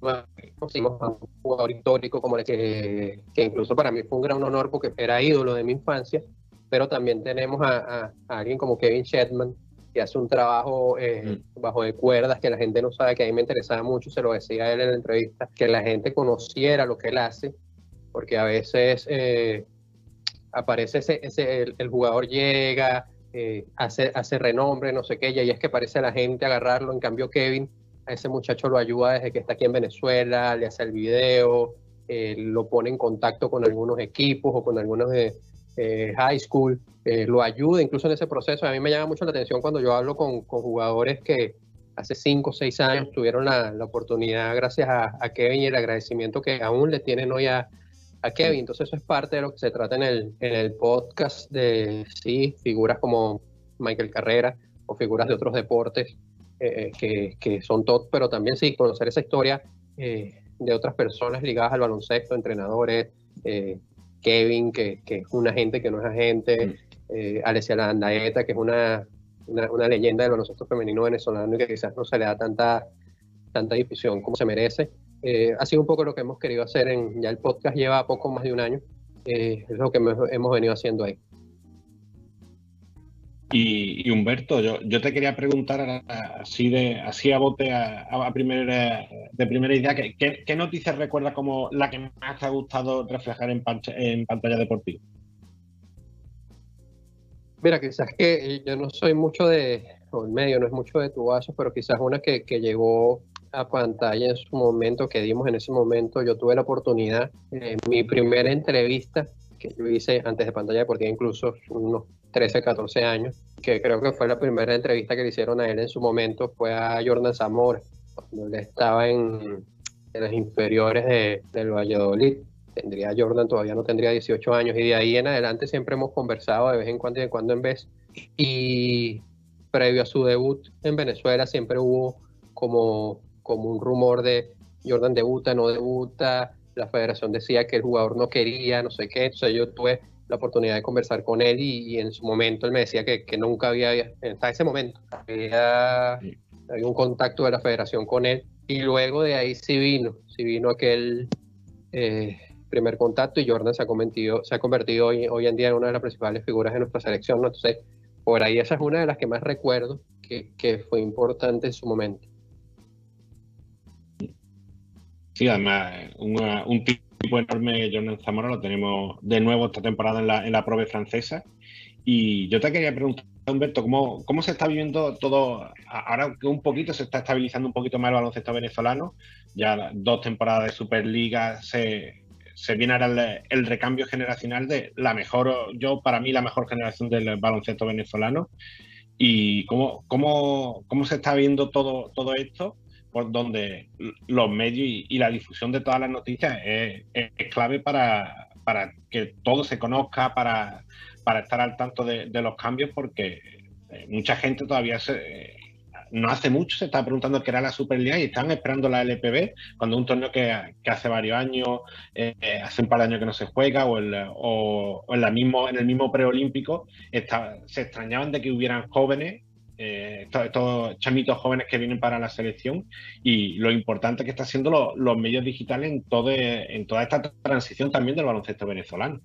un jugador histórico como el que, que, incluso para mí fue un gran honor porque era ídolo de mi infancia, pero también tenemos a, alguien como Kevin Shetman que hace un trabajo eh, mm. bajo de cuerdas que la gente no sabe, que a mí me interesaba mucho, se lo decía él en la entrevista, que la gente conociera lo que él hace porque a veces eh, aparece ese, ese el, jugador llega, eh, hace, hace renombre, no sé qué, y ahí es que parece la gente agarrarlo, en cambio Kevin, a ese muchacho lo ayuda desde que está aquí en Venezuela, le hace el video, lo pone en contacto con algunos equipos o con algunos de high school, lo ayuda incluso en ese proceso. A mí me llama mucho la atención cuando yo hablo con, jugadores que, hace cinco o seis años tuvieron la, la oportunidad, gracias a, Kevin y el agradecimiento que aún le tienen hoy a, Kevin. Entonces eso es parte de lo que se trata en el, podcast de, sí, figuras como Michael Carrera o figuras de otros deportes eh, que, son top, pero también sí, conocer esa historia eh, de otras personas ligadas al baloncesto, entrenadores, eh, Kevin, que, que, es un agente que no es agente, mm. eh, Alessia Landaeta, que es una una, leyenda del baloncesto femenino venezolano y que quizás no se le da tanta, tanta difusión como se merece. Eh, ha sido un poco lo que hemos querido hacer en, ya el podcast lleva poco más de un año, eh, es lo que hemos, venido haciendo ahí. Y, Humberto, yo, yo, te quería preguntar así de así a bote a, primera, de primera idea, ¿qué, ¿qué, noticias recuerdas como la que más te ha gustado reflejar en, pantalla deportiva? Mira, quizás que yo no soy mucho de, o el medio no es mucho de tu vaso, pero quizás una que, que, llegó a pantalla en su momento, que dimos en ese momento, yo tuve la oportunidad, en mi primera entrevista que yo hice antes de pantalla deportiva, incluso unos 13, 14 años, que creo que fue la primera entrevista que le hicieron a él en su momento, fue a Jordan Zamora, cuando él estaba en, en las inferiores de, del Valladolid tendría Jordan, todavía no tendría 18 años, y de ahí en adelante siempre hemos conversado de vez en cuando y de cuando en vez. Y previo a su debut en Venezuela siempre hubo como, como un rumor de Jordan debuta, no debuta, la federación decía que el jugador no quería, no sé qué, entonces yo tuve la oportunidad de conversar con él y, en su momento él me decía que, que, nunca había, hasta ese momento, había, había un contacto de la federación con él y luego de ahí sí vino, sí vino aquel... Eh, primer contacto y Jordan se ha convertido, se ha convertido hoy, hoy en día en una de las principales figuras de nuestra selección. ¿no? Entonces, por ahí esa es una de las que más recuerdo que, que fue importante en su momento. Además, un tipo enorme, Jordan Zamora, lo tenemos de nuevo esta temporada en la, en la Probe francesa. Y yo te quería preguntar, Humberto, ¿cómo, ¿cómo se está viviendo todo? Ahora que un poquito se está estabilizando un poquito más el baloncesto venezolano, ya dos temporadas de Superliga, se, se viene ahora el, recambio generacional de la mejor, yo para mí la mejor generación del baloncesto venezolano. Y cómo, cómo, cómo se está viendo todo, todo esto, por donde los medios y, la difusión de todas las noticias es, clave para, para, que todo se conozca, para, para estar al tanto de, los cambios, porque eh, mucha gente todavía se, no hace mucho se estaba preguntando qué era la Superliga y están esperando la LPB, cuando un torneo que, hace varios años, eh, hace un par de años que no se juega, o, en, la mismo, en el mismo preolímpico, se extrañaban de que hubieran jóvenes, eh, estos, chamitos jóvenes que vienen para la selección, y lo importante que está haciendo los medios digitales en, todo, en toda esta transición también del baloncesto venezolano.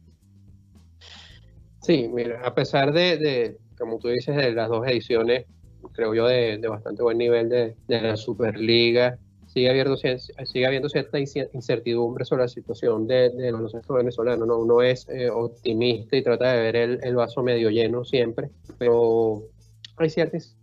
Sí, mira, a pesar de, de como tú dices, de las dos ediciones creo yo, de, bastante buen nivel de, la Superliga. Sigue habiendo, sigue habiendo cierta incertidumbre sobre la situación de, de los venezolanos. ¿no? Uno es eh, optimista y trata de ver el, vaso medio lleno siempre, pero hay ciertas.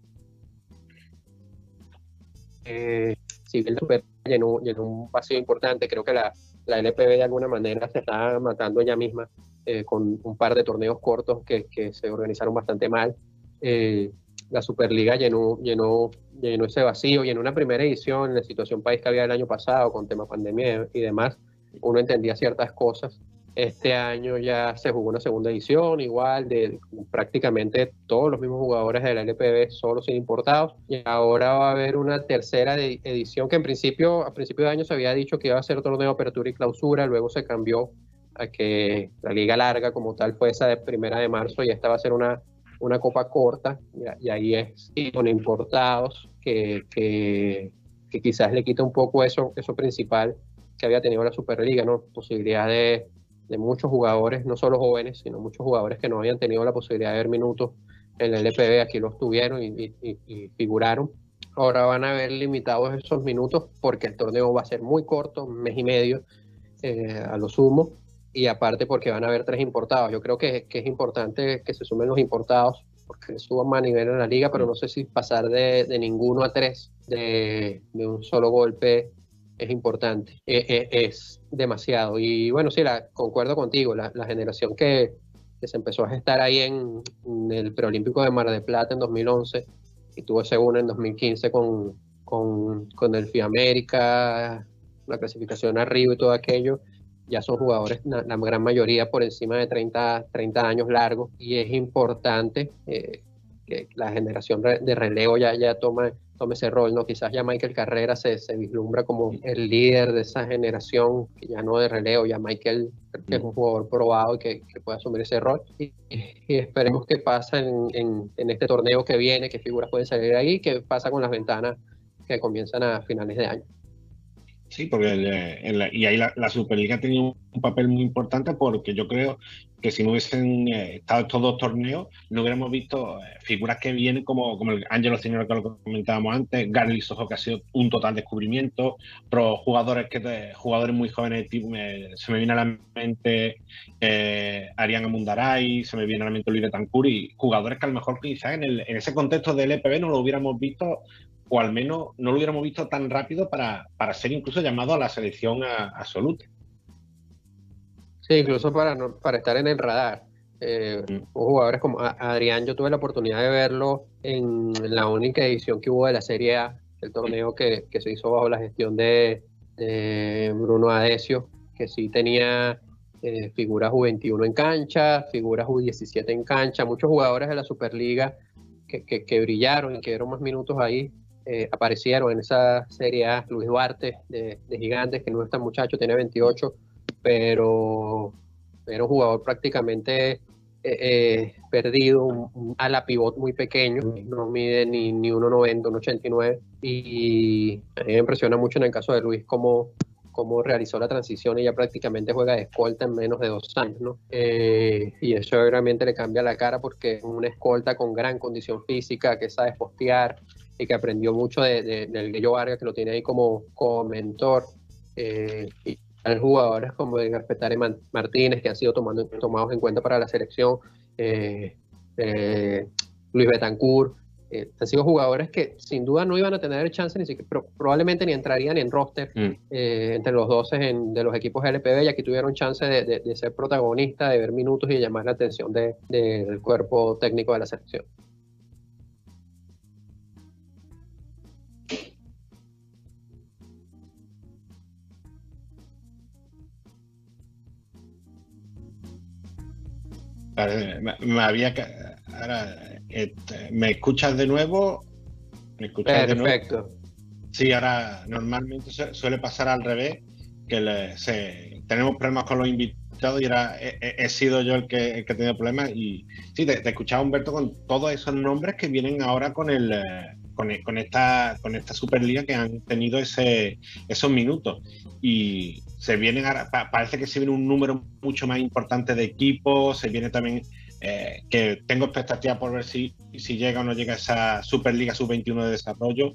Eh, la llenó, llenó un vacío importante, creo que la, la LPB de alguna manera se está matando ella misma eh, con un par de torneos cortos que, que se organizaron bastante mal. Eh, la Superliga llenó, llenó, llenó ese vacío y en una primera edición, en la situación país que había el año pasado con tema pandemia y demás, uno entendía ciertas cosas. Este año ya se jugó una segunda edición, igual de prácticamente todos los mismos jugadores de la LPB solo sin importados. Y ahora va a haber una tercera edición que en principio, a principio de año se había dicho que iba a ser torneo de apertura y clausura, luego se cambió a que la liga larga como tal fue esa de primera de marzo y esta va a ser una una copa corta, y, ahí es con importados, que, que, quizás le quita un poco eso, eso principal que había tenido la Superliga, ¿no? Posibilidad de, de, muchos jugadores, no solo jóvenes, sino muchos jugadores que no habían tenido la posibilidad de ver minutos en el LPB, aquí los tuvieron y, figuraron. Ahora van a ver limitados esos minutos porque el torneo va a ser muy corto, un mes y medio eh, a lo sumo, y aparte porque van a haber tres importados. Yo creo que, es importante que se sumen los importados porque suban más nivel en la liga, pero no sé si pasar de, ninguno a tres de, un solo golpe es importante, es, es, es demasiado. Y bueno, sí, la, concuerdo contigo, la, generación que, que, se empezó a gestar ahí en, el preolímpico de Mar de Plata en 2011 y tuvo segunda en 2015 con, con, con el FIA América, la clasificación arriba y todo aquello, ya son jugadores, la, gran mayoría por encima de 30, 30 años largos, y es importante eh, que la generación de relevo ya, ya tome, tome ese rol, ¿no? Quizás ya Michael Carrera se, se vislumbra como el líder de esa generación, que ya no de relevo, ya Michael que es un jugador probado y que, que puede asumir ese rol. Y, y esperemos que pasa en, en, en, este torneo que viene, que figuras pueden salir ahí, que pasa con las ventanas que comienzan a finales de año. Sí, porque el, el, y ahí la, la, Superliga ha tenido un papel muy importante porque yo creo que si no hubiesen eh, estado estos dos torneos, no hubiéramos visto eh, figuras que vienen como, como el Ángelo Señor que lo comentábamos antes, Gary Sojo que ha sido un total descubrimiento, pero jugadores que te, jugadores muy jóvenes, tipo, me, se me viene a la mente eh, Ariana Mundaray, se me viene a la mente Luis Betancourt y jugadores que a lo mejor quizás en, el, en ese contexto del EPB no lo hubiéramos visto o al menos no lo hubiéramos visto tan rápido para, para ser incluso llamado a la selección a, absoluta. Sí, incluso para, no, para estar en el radar. Eh, mm. Jugadores como Adrián, yo tuve la oportunidad de verlo en la única edición que hubo de la Serie A, el torneo que, que se hizo bajo la gestión de, de Bruno Adesio, que sí tenía eh, figuras U21 en cancha, figuras U17 en cancha, muchos jugadores de la Superliga que, que, que brillaron y que dieron más minutos ahí eh, aparecieron en esa Serie A Luis Duarte de, de, Gigantes, que no es tan muchacho, tiene 28, pero era un jugador prácticamente eh, eh, perdido, un, un, ala pivot muy pequeño, no mide ni, ni 1,90, 1,89, y a mí me impresiona mucho en el caso de Luis cómo, cómo realizó la transición y ya prácticamente juega de escolta en menos de dos años, ¿no? Eh, y eso realmente le cambia la cara porque es una escolta con gran condición física, que sabe postear, y que aprendió mucho de, de, del Guillo Vargas, que lo tiene ahí como, como mentor. Eh, y jugadores como Petare Martínez, que han sido tomando, tomados en cuenta para la selección, eh, eh, Luis Betancourt, eh, han sido jugadores que sin duda no iban a tener el chance, ni siquiera, pero probablemente ni entrarían en roster mm. entre los 12 en, de los equipos LPB, y aquí tuvieron chance de, de, de, ser protagonistas, de ver minutos y de llamar la atención del cuerpo técnico de la selección. Me, había. Ahora, ¿me escuchas de nuevo? ¿Me escuchas Perfecto. De nuevo? Sí, ahora normalmente suele pasar al revés, que le, se, tenemos problemas con los invitados y ahora he, he, sido yo el que, el que ha tenido problemas. Y sí, te, te escuchaba, Humberto, con todos esos nombres que vienen ahora con el. Con, esta, con esta Superliga que han tenido ese, esos minutos. Y, se vienen parece que se viene un número mucho más importante de equipos, se viene también eh, que tengo expectativas por ver si, si llega o no llega esa Superliga Sub-21 de desarrollo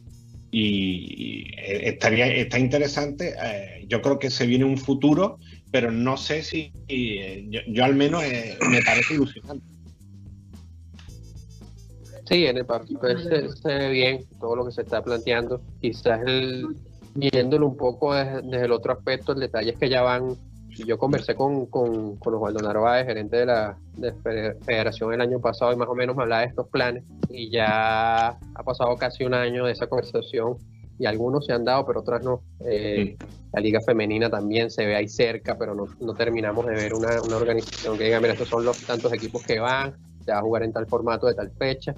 y, y estaría está interesante. Eh, yo creo que se viene un futuro, pero no sé si eh, yo, yo, al menos eh, me parece ilusionante. Sí, en el papel se, se, ve bien todo lo que se está planteando. Quizás el, viéndolo un poco desde, desde, el otro aspecto, el detalle es que ya van, yo conversé con, con, con Osvaldo Narváez, gerente de la de federación el año pasado, y más o menos me hablaba de estos planes, y ya ha pasado casi un año de esa conversación, y algunos se han dado, pero otras no. Eh, sí. La liga femenina también se ve ahí cerca, pero no, no terminamos de ver una, una, organización que diga, mira, estos son los tantos equipos que van, se va a jugar en tal formato de tal fecha,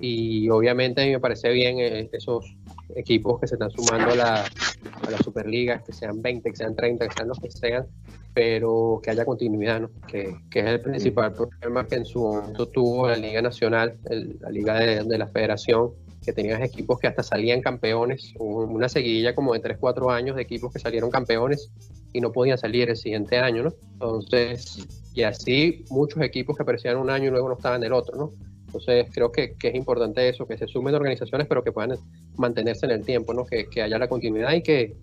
y obviamente a mí me parece bien eh, esos equipos que se están sumando a la, a la, Superliga, que sean 20, que sean 30, que sean los que sean, pero que haya continuidad, ¿no? que, que es el principal problema que en su momento tuvo la Liga Nacional, la Liga de, de, la Federación, que tenías equipos que hasta salían campeones, una seguidilla como de 3, 4 años de equipos que salieron campeones y no podían salir el siguiente año, ¿no? Entonces, y así muchos equipos que aparecían un año y luego no estaban el otro, ¿no? Entonces creo que, que, es importante eso, que se sumen organizaciones, pero que puedan mantenerse en el tiempo, ¿no? que, que haya la continuidad y que,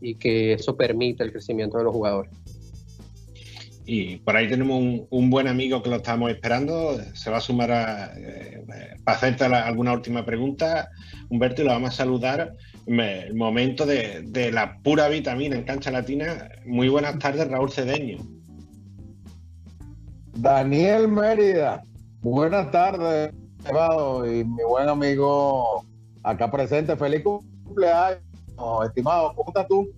y que eso permita el crecimiento de los jugadores. Y por ahí tenemos un, un buen amigo que lo estamos esperando. Se va a sumar a, eh, para hacerte la- alguna última pregunta. Humberto, y lo vamos a saludar. Me- El momento de, de la pura vitamina en cancha latina. Muy buenas tardes, Raúl Cedeño. Daniel Mérida, buenas tardes, estimado, y mi buen amigo acá presente, feliz cumpleaños, estimado, ¿cómo estás tú?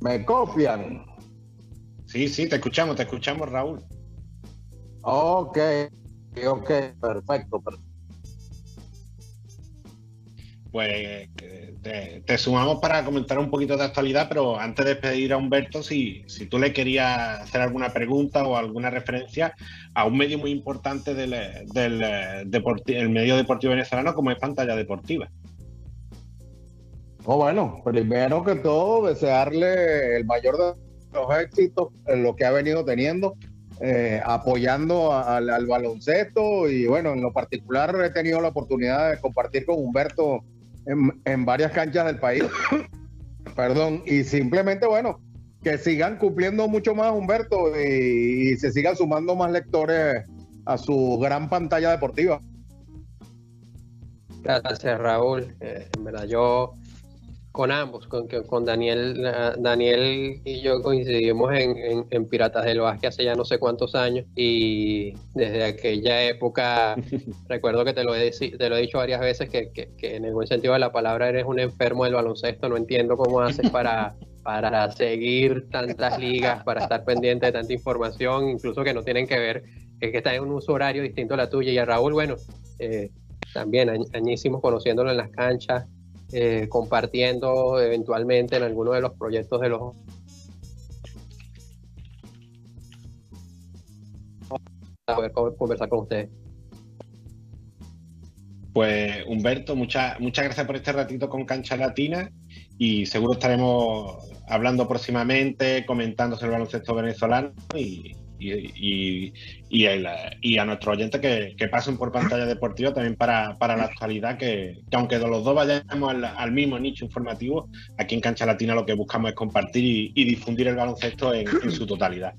Me copian. Sí, sí, te escuchamos, te escuchamos, Raúl. Ok, ok, perfecto, perfecto. Pues te, sumamos para comentar un poquito de actualidad, pero antes de despedir a Humberto, si, si tú le querías hacer alguna pregunta o alguna referencia a un medio muy importante del, del eh, deporti- el medio deportivo venezolano como es pantalla deportiva. No, bueno, primero que todo, desearle el mayor de los éxitos en lo que ha venido teniendo, eh, apoyando al baloncesto y bueno, en lo particular he tenido la oportunidad de compartir con Humberto en, varias canchas del país. Perdón, y simplemente, bueno, que sigan cumpliendo mucho más Humberto y, y se sigan sumando más lectores a su gran pantalla deportiva. Gracias, Raúl. Eh, en verdad, yo con ambos, con, con Daniel, eh, Daniel y yo coincidimos en, en- en Piratas del Bosque hace ya no sé cuántos años y desde aquella época recuerdo que te lo he, te lo he dicho varias veces que, que- que en el buen sentido de la palabra eres un enfermo del baloncesto, no entiendo cómo haces para, para seguir tantas ligas, para estar pendiente de tanta información, incluso que no tienen que ver, que, que estás en un uso horario distinto a la tuya. Y a Raúl, bueno, eh, también añ- añísimos conociéndolo en las canchas, eh, compartiendo eventualmente en alguno de los proyectos de los a poder co- conversar con ustedes. Pues Humberto, muchas muchas gracias por este ratito con Cancha Latina y seguro estaremos hablando próximamente, comentando sobre el baloncesto venezolano y, y, y- a nuestros oyentes que, que pasen por pantalla deportiva también para, para la actualidad, que, que aunque los dos vayamos al, mismo nicho informativo, aquí en Cancha Latina lo que buscamos es compartir y, difundir el baloncesto en, su totalidad.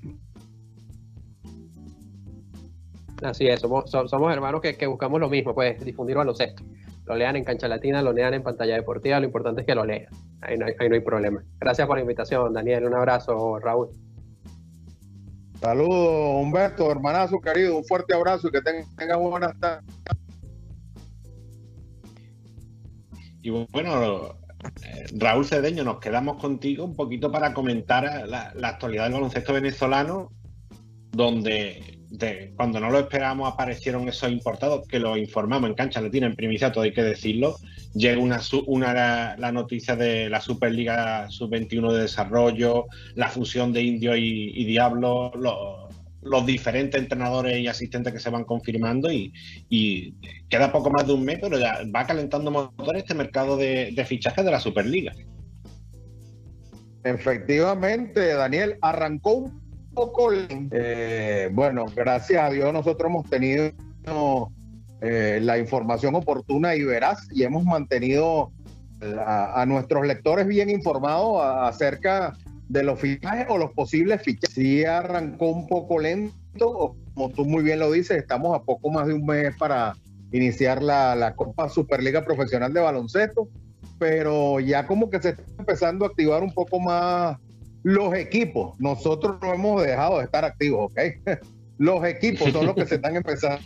Así es, somos, so- somos hermanos que, buscamos lo mismo, pues difundir baloncesto. Lo lean en cancha latina, lo lean en pantalla deportiva, lo importante es que lo lean. Ahí no ahí no hay problema. Gracias por la invitación, Daniel. Un abrazo, Raúl. Saludos, Humberto, hermanazo querido, un fuerte abrazo y que tengan buenas tardes. Y bueno, eh, Raúl Cedeño, nos quedamos contigo un poquito para comentar la, la actualidad del baloncesto venezolano, donde cuando no lo esperábamos aparecieron esos importados, que lo informamos en Cancha Latina, en primicia, todo hay que decirlo. Llega una, la, noticia de la Superliga Sub-21 de desarrollo, la fusión de Indio y, Diablo, los, diferentes entrenadores y asistentes que se van confirmando y, y queda poco más de un mes, pero ya va calentando motor este mercado de, de fichajes de la Superliga. Efectivamente, Daniel, arrancó un poco, eh, bueno, gracias a Dios nosotros hemos tenido eh, la información oportuna y veraz y hemos mantenido a, nuestros lectores bien informados acerca de los fichajes o los posibles fichajes. Sí arrancó un poco lento, como tú muy bien lo dices, estamos a poco más de un mes para iniciar la, la Copa Superliga Profesional de Baloncesto, pero ya como que se está empezando a activar un poco más los equipos. Nosotros no hemos dejado de estar activos, ¿ok? Los equipos son los que se están empezando.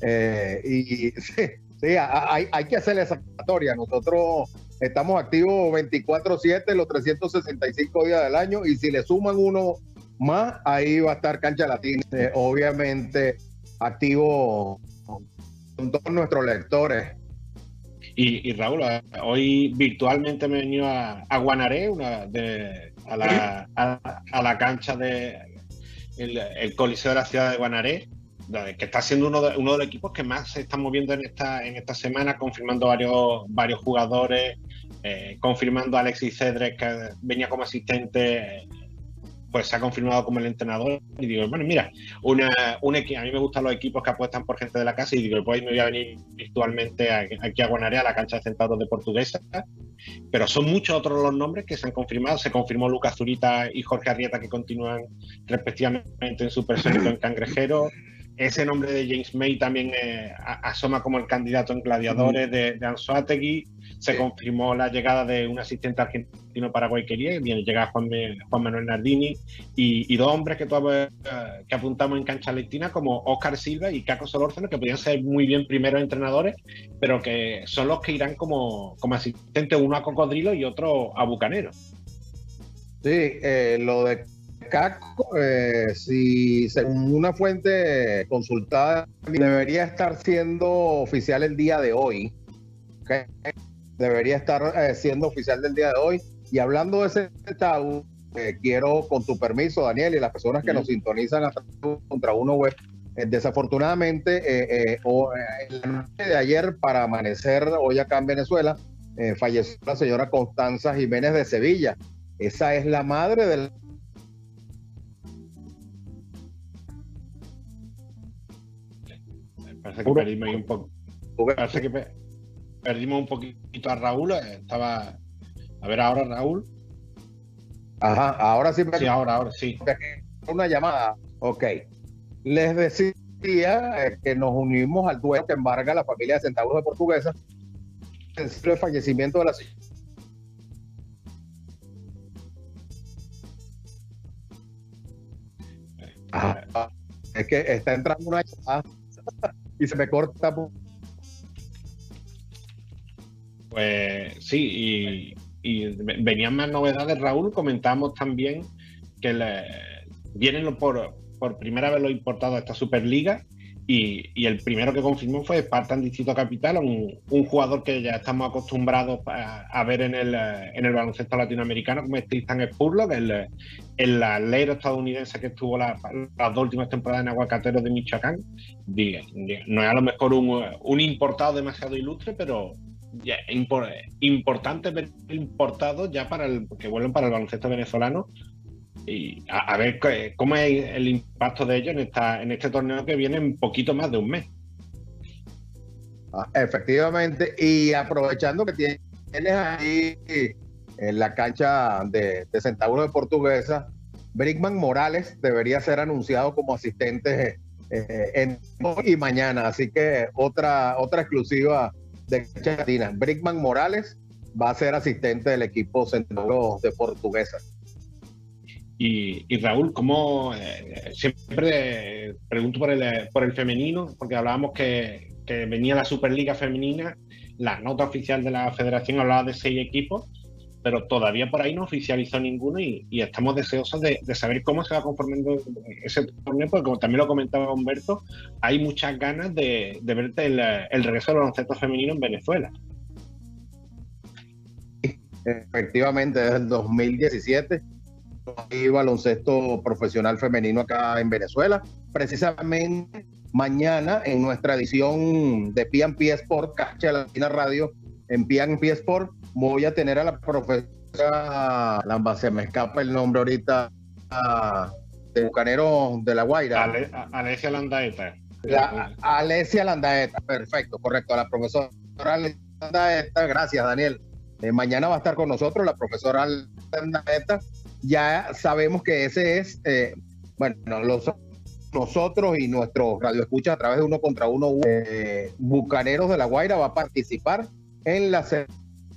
Eh, y sí, sí, hay, hay que hacer esa historia. Nosotros estamos activos 24/7 los 365 días del año y si le suman uno más, ahí va a estar Cancha Latina. Eh, obviamente activo con todos nuestros lectores. Y, y Raúl, hoy virtualmente me he venido a, a Guanaré, una de, a, la, a, a la cancha de el, Coliseo de la ciudad de Guanaré, que está siendo uno de, uno de los equipos que más se están moviendo en esta, en esta semana, confirmando varios, varios jugadores, eh, confirmando a Alexis Cedres, que venía como asistente, pues se ha confirmado como el entrenador. Y digo, bueno, mira, una, un a mí me gustan los equipos que apuestan por gente de la casa y digo, pues me voy a venir virtualmente aquí a Guanarea, a la cancha de centauros de Portuguesa. Pero son muchos otros los nombres que se han confirmado. Se confirmó Lucas Zurita y Jorge Arrieta que continúan respectivamente en Supersónico en Cangrejero ese nombre de James May también eh, asoma como el candidato en gladiadores de, de Anzuategui. Se confirmó la llegada de un asistente argentino paraguay quería, viene llega Juan, Juan Manuel Nardini y, dos hombres que, eh, que apuntamos en cancha lectina como Oscar Silva y Caco Solórzano, que podían ser muy bien primeros entrenadores, pero que son los que irán como, como asistentes, uno a Cocodrilo y otro a Bucanero. Sí, eh, lo de Caco, eh, si según una fuente consultada, debería estar siendo oficial el día de hoy. Debería estar eh, siendo oficial del día de hoy. Y hablando de ese tabú, eh, quiero, con tu permiso, Daniel, y las personas que nos sintonizan a contra uno web, desafortunadamente, o, la noche de ayer, para amanecer hoy acá en Venezuela, falleció la señora Constanza Jiménez de Sevilla. Esa es la madre del Parece que perdimos un poco. Parece que perdimos un poquito a Raúl. Eh, estaba. A ver ahora, Raúl. Ajá, ahora sí. Sí, ahora, ahora sí. Una llamada. Ok. Les decía eh, que nos unimos al duelo que embarga la familia de Centauros de Portuguesa. El fallecimiento de la señora. Ajá. Es que está entrando una llamada y se me corta. Pues sí, y, venían más novedades, Raúl. Comentamos también que vienen por, por primera vez los importados a esta Superliga y, el primero que confirmó fue Spartan Distrito Capital, un, jugador que ya estamos acostumbrados a, ver en el, en el, baloncesto latinoamericano, como es Tristan Spurlock, el, el atleta estadounidense que estuvo las dos últimas temporadas en Aguacateros de Michoacán. no es a lo mejor un, importado demasiado ilustre, pero ya, importante ver importado ya para el que vuelven para el baloncesto venezolano y a, ver cómo es el impacto de ellos en, esta, en este torneo que viene en poquito más de un mes. Ah, efectivamente, y aprovechando que tienes ahí en la cancha de, de Centauro de Portuguesa, Brickman Morales debería ser anunciado como asistente eh, en hoy y mañana, así que otra, otra exclusiva de Chatina. Brickman Morales va a ser asistente del equipo Centauro de Portuguesa. Y, Raúl, ¿cómo eh, siempre pregunto por el, por el femenino? Porque hablábamos que, venía la Superliga Femenina, la nota oficial de la federación hablaba de seis equipos, pero todavía por ahí no oficializó ninguno y, estamos deseosos de, saber cómo se va conformando ese torneo, porque como también lo comentaba Humberto, hay muchas ganas de, de verte el, el regreso del baloncesto femenino en Venezuela. Efectivamente, desde el 2017 hay baloncesto profesional femenino acá en Venezuela. Precisamente mañana en nuestra edición de P&P Sport, Cacha Latina Radio, en P&P Sport, voy a tener a la profesora, se me escapa el nombre ahorita, de Bucanero de la Guaira. Alesia Landaeta. Alesia Landaeta, perfecto, correcto. A la profesora Alesia Landaeta, gracias Daniel. Eh, mañana va a estar con nosotros la profesora Landaeta ya sabemos que ese es, eh, bueno, nosotros y nuestros radioescuchas a través de uno contra uno, eh, Bucaneros de la Guaira va a participar en la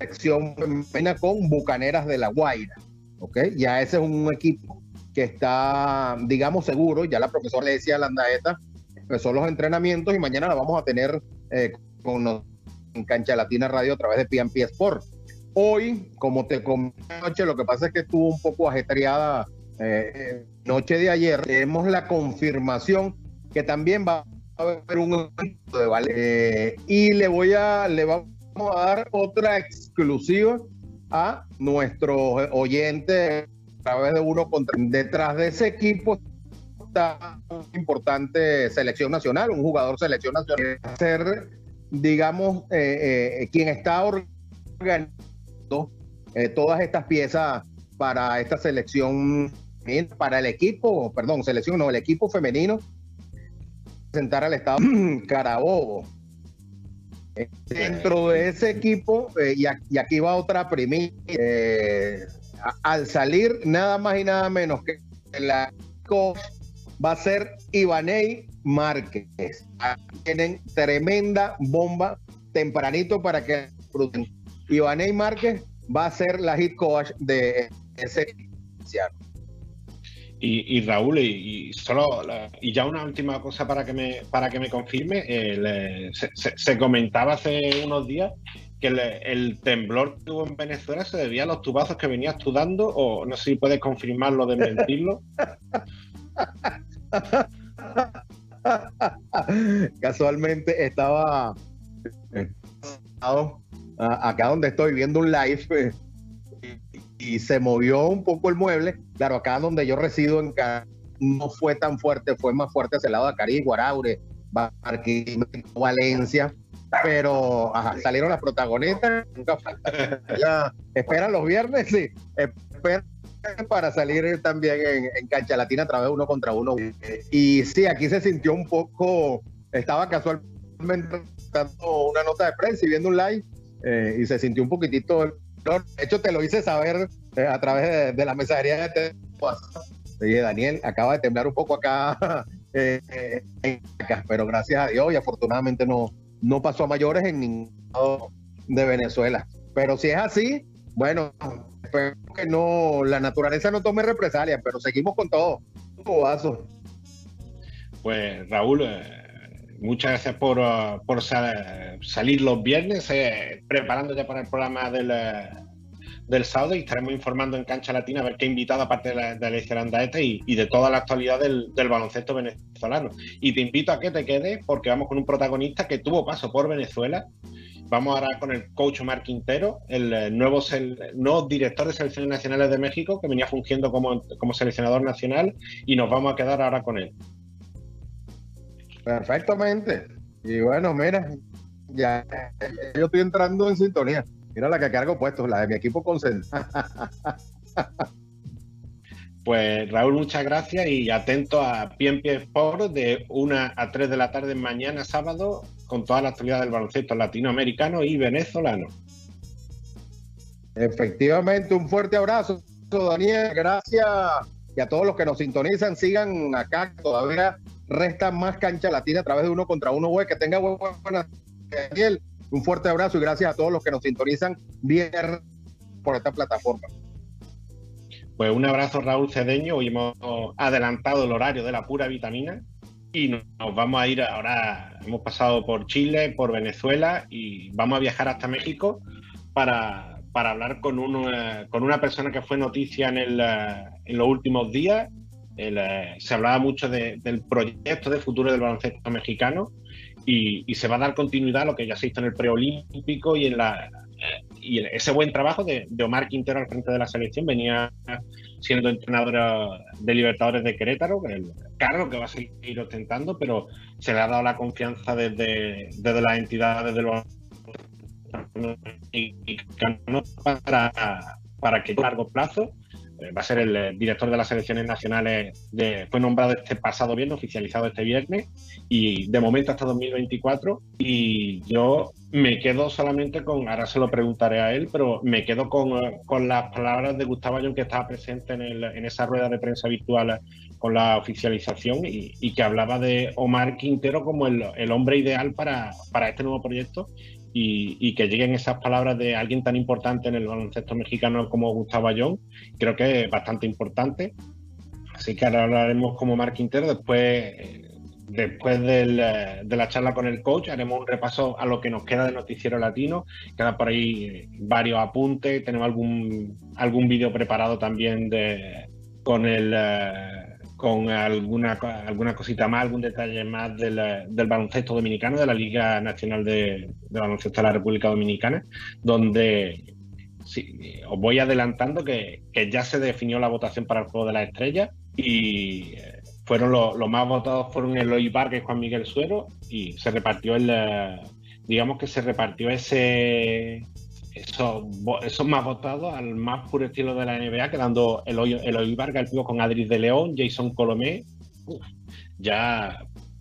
selección femenina con Bucaneras de la Guaira. ¿Ok? Ya ese es un equipo que está, digamos, seguro. Ya la profesora le decía a Landaeta, empezó los entrenamientos y mañana la vamos a tener eh, con en Cancha Latina Radio a través de PNP Sport. Hoy, como te comenté lo que pasa es que estuvo un poco ajetreada eh, noche de ayer. Tenemos la confirmación que también va a haber un evento de vale. Eh, y le voy a, le vamos a dar otra exclusiva a nuestros oyentes a través de uno contra. Detrás de ese equipo está una importante selección nacional, un jugador selección nacional, ser, digamos, eh, quien está organizando eh, todas estas piezas para esta selección para el equipo, perdón, selección, no, el equipo femenino presentar al estado Carabobo. Dentro de ese equipo, eh, y, aquí va otra primicia, eh, al salir nada más y nada menos que la va a ser Ivaney Márquez. Tienen tremenda bomba tempranito para que Ivaney Márquez va a ser la hit coach de ese equipo. Y, Raúl, y, solo y ya una última cosa para que me para que me confirme, se, comentaba hace unos días que el, temblor que tuvo en Venezuela se debía a los tubazos que venías tú dando, o no sé si puedes confirmarlo, desmentirlo. Casualmente estaba acá donde estoy viendo un live eh, y se movió un poco el mueble. Claro, acá donde yo resido en no fue tan fuerte, fue más fuerte hacia el lado de Caribe, Guaraure, Barquisimeto, Valencia, pero salieron las protagonistas, nunca falta. Esperan los viernes, sí, esperan para salir también en, cancha latina a través de uno contra uno. Y sí, aquí se sintió un poco, estaba casualmente dando una nota de prensa y viendo un live eh, y se sintió un poquitito de hecho, te lo hice saber eh, a través de, la mensajería de Oye, Daniel, acaba de temblar un poco acá, eh, pero gracias a Dios y afortunadamente no, no pasó a mayores en ningún lado de Venezuela. Pero si es así, bueno, espero que no, la naturaleza no tome represalias, pero seguimos con todo. Pues Raúl, eh, muchas gracias por, por salir los viernes, eh, preparándote para el programa del, eh, del sábado y estaremos informando en Cancha Latina a ver qué invitado, aparte de la, de la y, de toda la actualidad del, baloncesto venezolano. Y te invito a que te quedes porque vamos con un protagonista que tuvo paso por Venezuela. Vamos ahora con el coach Omar Quintero, el eh, nuevo, nuevo director de selecciones nacionales de México, que venía fungiendo como seleccionador nacional, y nos vamos a quedar ahora con él. Perfectamente. Y bueno, mira, ya yo estoy entrando en sintonía. Mira la que cargo puesto, la de mi equipo concentrado. Pues Raúl, muchas gracias y atento a Pie Pie Sport de 1 a 3 de la tarde mañana sábado con toda la actualidad del baloncesto latinoamericano y venezolano. Efectivamente, un fuerte abrazo, Daniel. Gracias. Y a todos los que nos sintonizan, sigan acá todavía resta más cancha latina a través de uno contra uno web. Que tenga buena Daniel. Un fuerte abrazo y gracias a todos los que nos sintonizan bien por esta plataforma. Pues un abrazo Raúl Cedeño. Hoy hemos adelantado el horario de la pura vitamina y nos vamos a ir ahora. Hemos pasado por Chile, por Venezuela y vamos a viajar hasta México para, para hablar con, uno, con una persona que fue noticia en, el, en los últimos días eh, se hablaba mucho del proyecto de futuro del baloncesto mexicano y, se va a dar continuidad a lo que ya se hizo en el preolímpico y en la y ese buen trabajo de, Omar Quintero al frente de la selección. Venía siendo entrenador de Libertadores de Querétaro, el cargo que va a seguir ostentando, pero se le ha dado la confianza desde, desde las entidades del mexicano para, para que a largo plazo eh, va a ser el eh, director de las selecciones nacionales, de, fue nombrado este pasado viernes, oficializado este viernes, y de momento hasta 2024. Y yo me quedo solamente con, ahora se lo preguntaré a él, pero me quedo con, eh, las palabras de Gustavo Ayón, que estaba presente en, esa rueda de prensa virtual con la oficialización y, que hablaba de Omar Quintero como el, hombre ideal para, para este nuevo proyecto y, que lleguen esas palabras de alguien tan importante en el baloncesto mexicano como Gustavo Ayón, creo que es bastante importante. Así que ahora hablaremos como Mark Quintero, después, después de la charla con el coach, haremos un repaso a lo que nos queda de Noticiero Latino, quedan por ahí varios apuntes, tenemos algún, algún vídeo preparado también de, con el... Con alguna, alguna cosita más, algún detalle más del, baloncesto dominicano, de la Liga Nacional de, Baloncesto de la República Dominicana, donde os voy adelantando que, ya se definió la votación para el Juego de la Estrella y eh, fueron los más votados fueron Eloy Vargas y Juan Miguel Suero y se repartió el, digamos que se repartió ese esos, esos más votados al más puro estilo de la NBA, quedando Eloy, Eloy Vargas, el pivo con Adris de León, Jason Colomé. Ya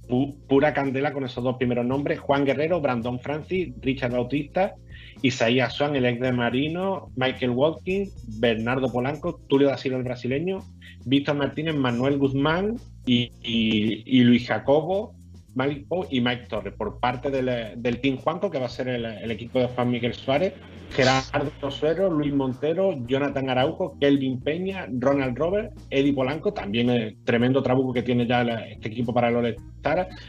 pu- pura candela con esos dos primeros nombres. Juan Guerrero, Brandon Francis, Richard Bautista, Isaías Swan, el ex de Marino, Michael Watkins, Bernardo Polanco, Tulio da Silva, el brasileño, Víctor Martínez, Manuel Guzmán y- y Luis Jacobo, Mike Poe y Mike Torres, por parte del, del Team Juanco, que va a ser el, equipo de Juan Miguel Suárez, Gerardo Suero, Luis Montero, Jonathan Araujo, Kelvin Peña, Ronald Robert, Eddie Polanco, también tremendo trabuco que tiene ya este equipo para los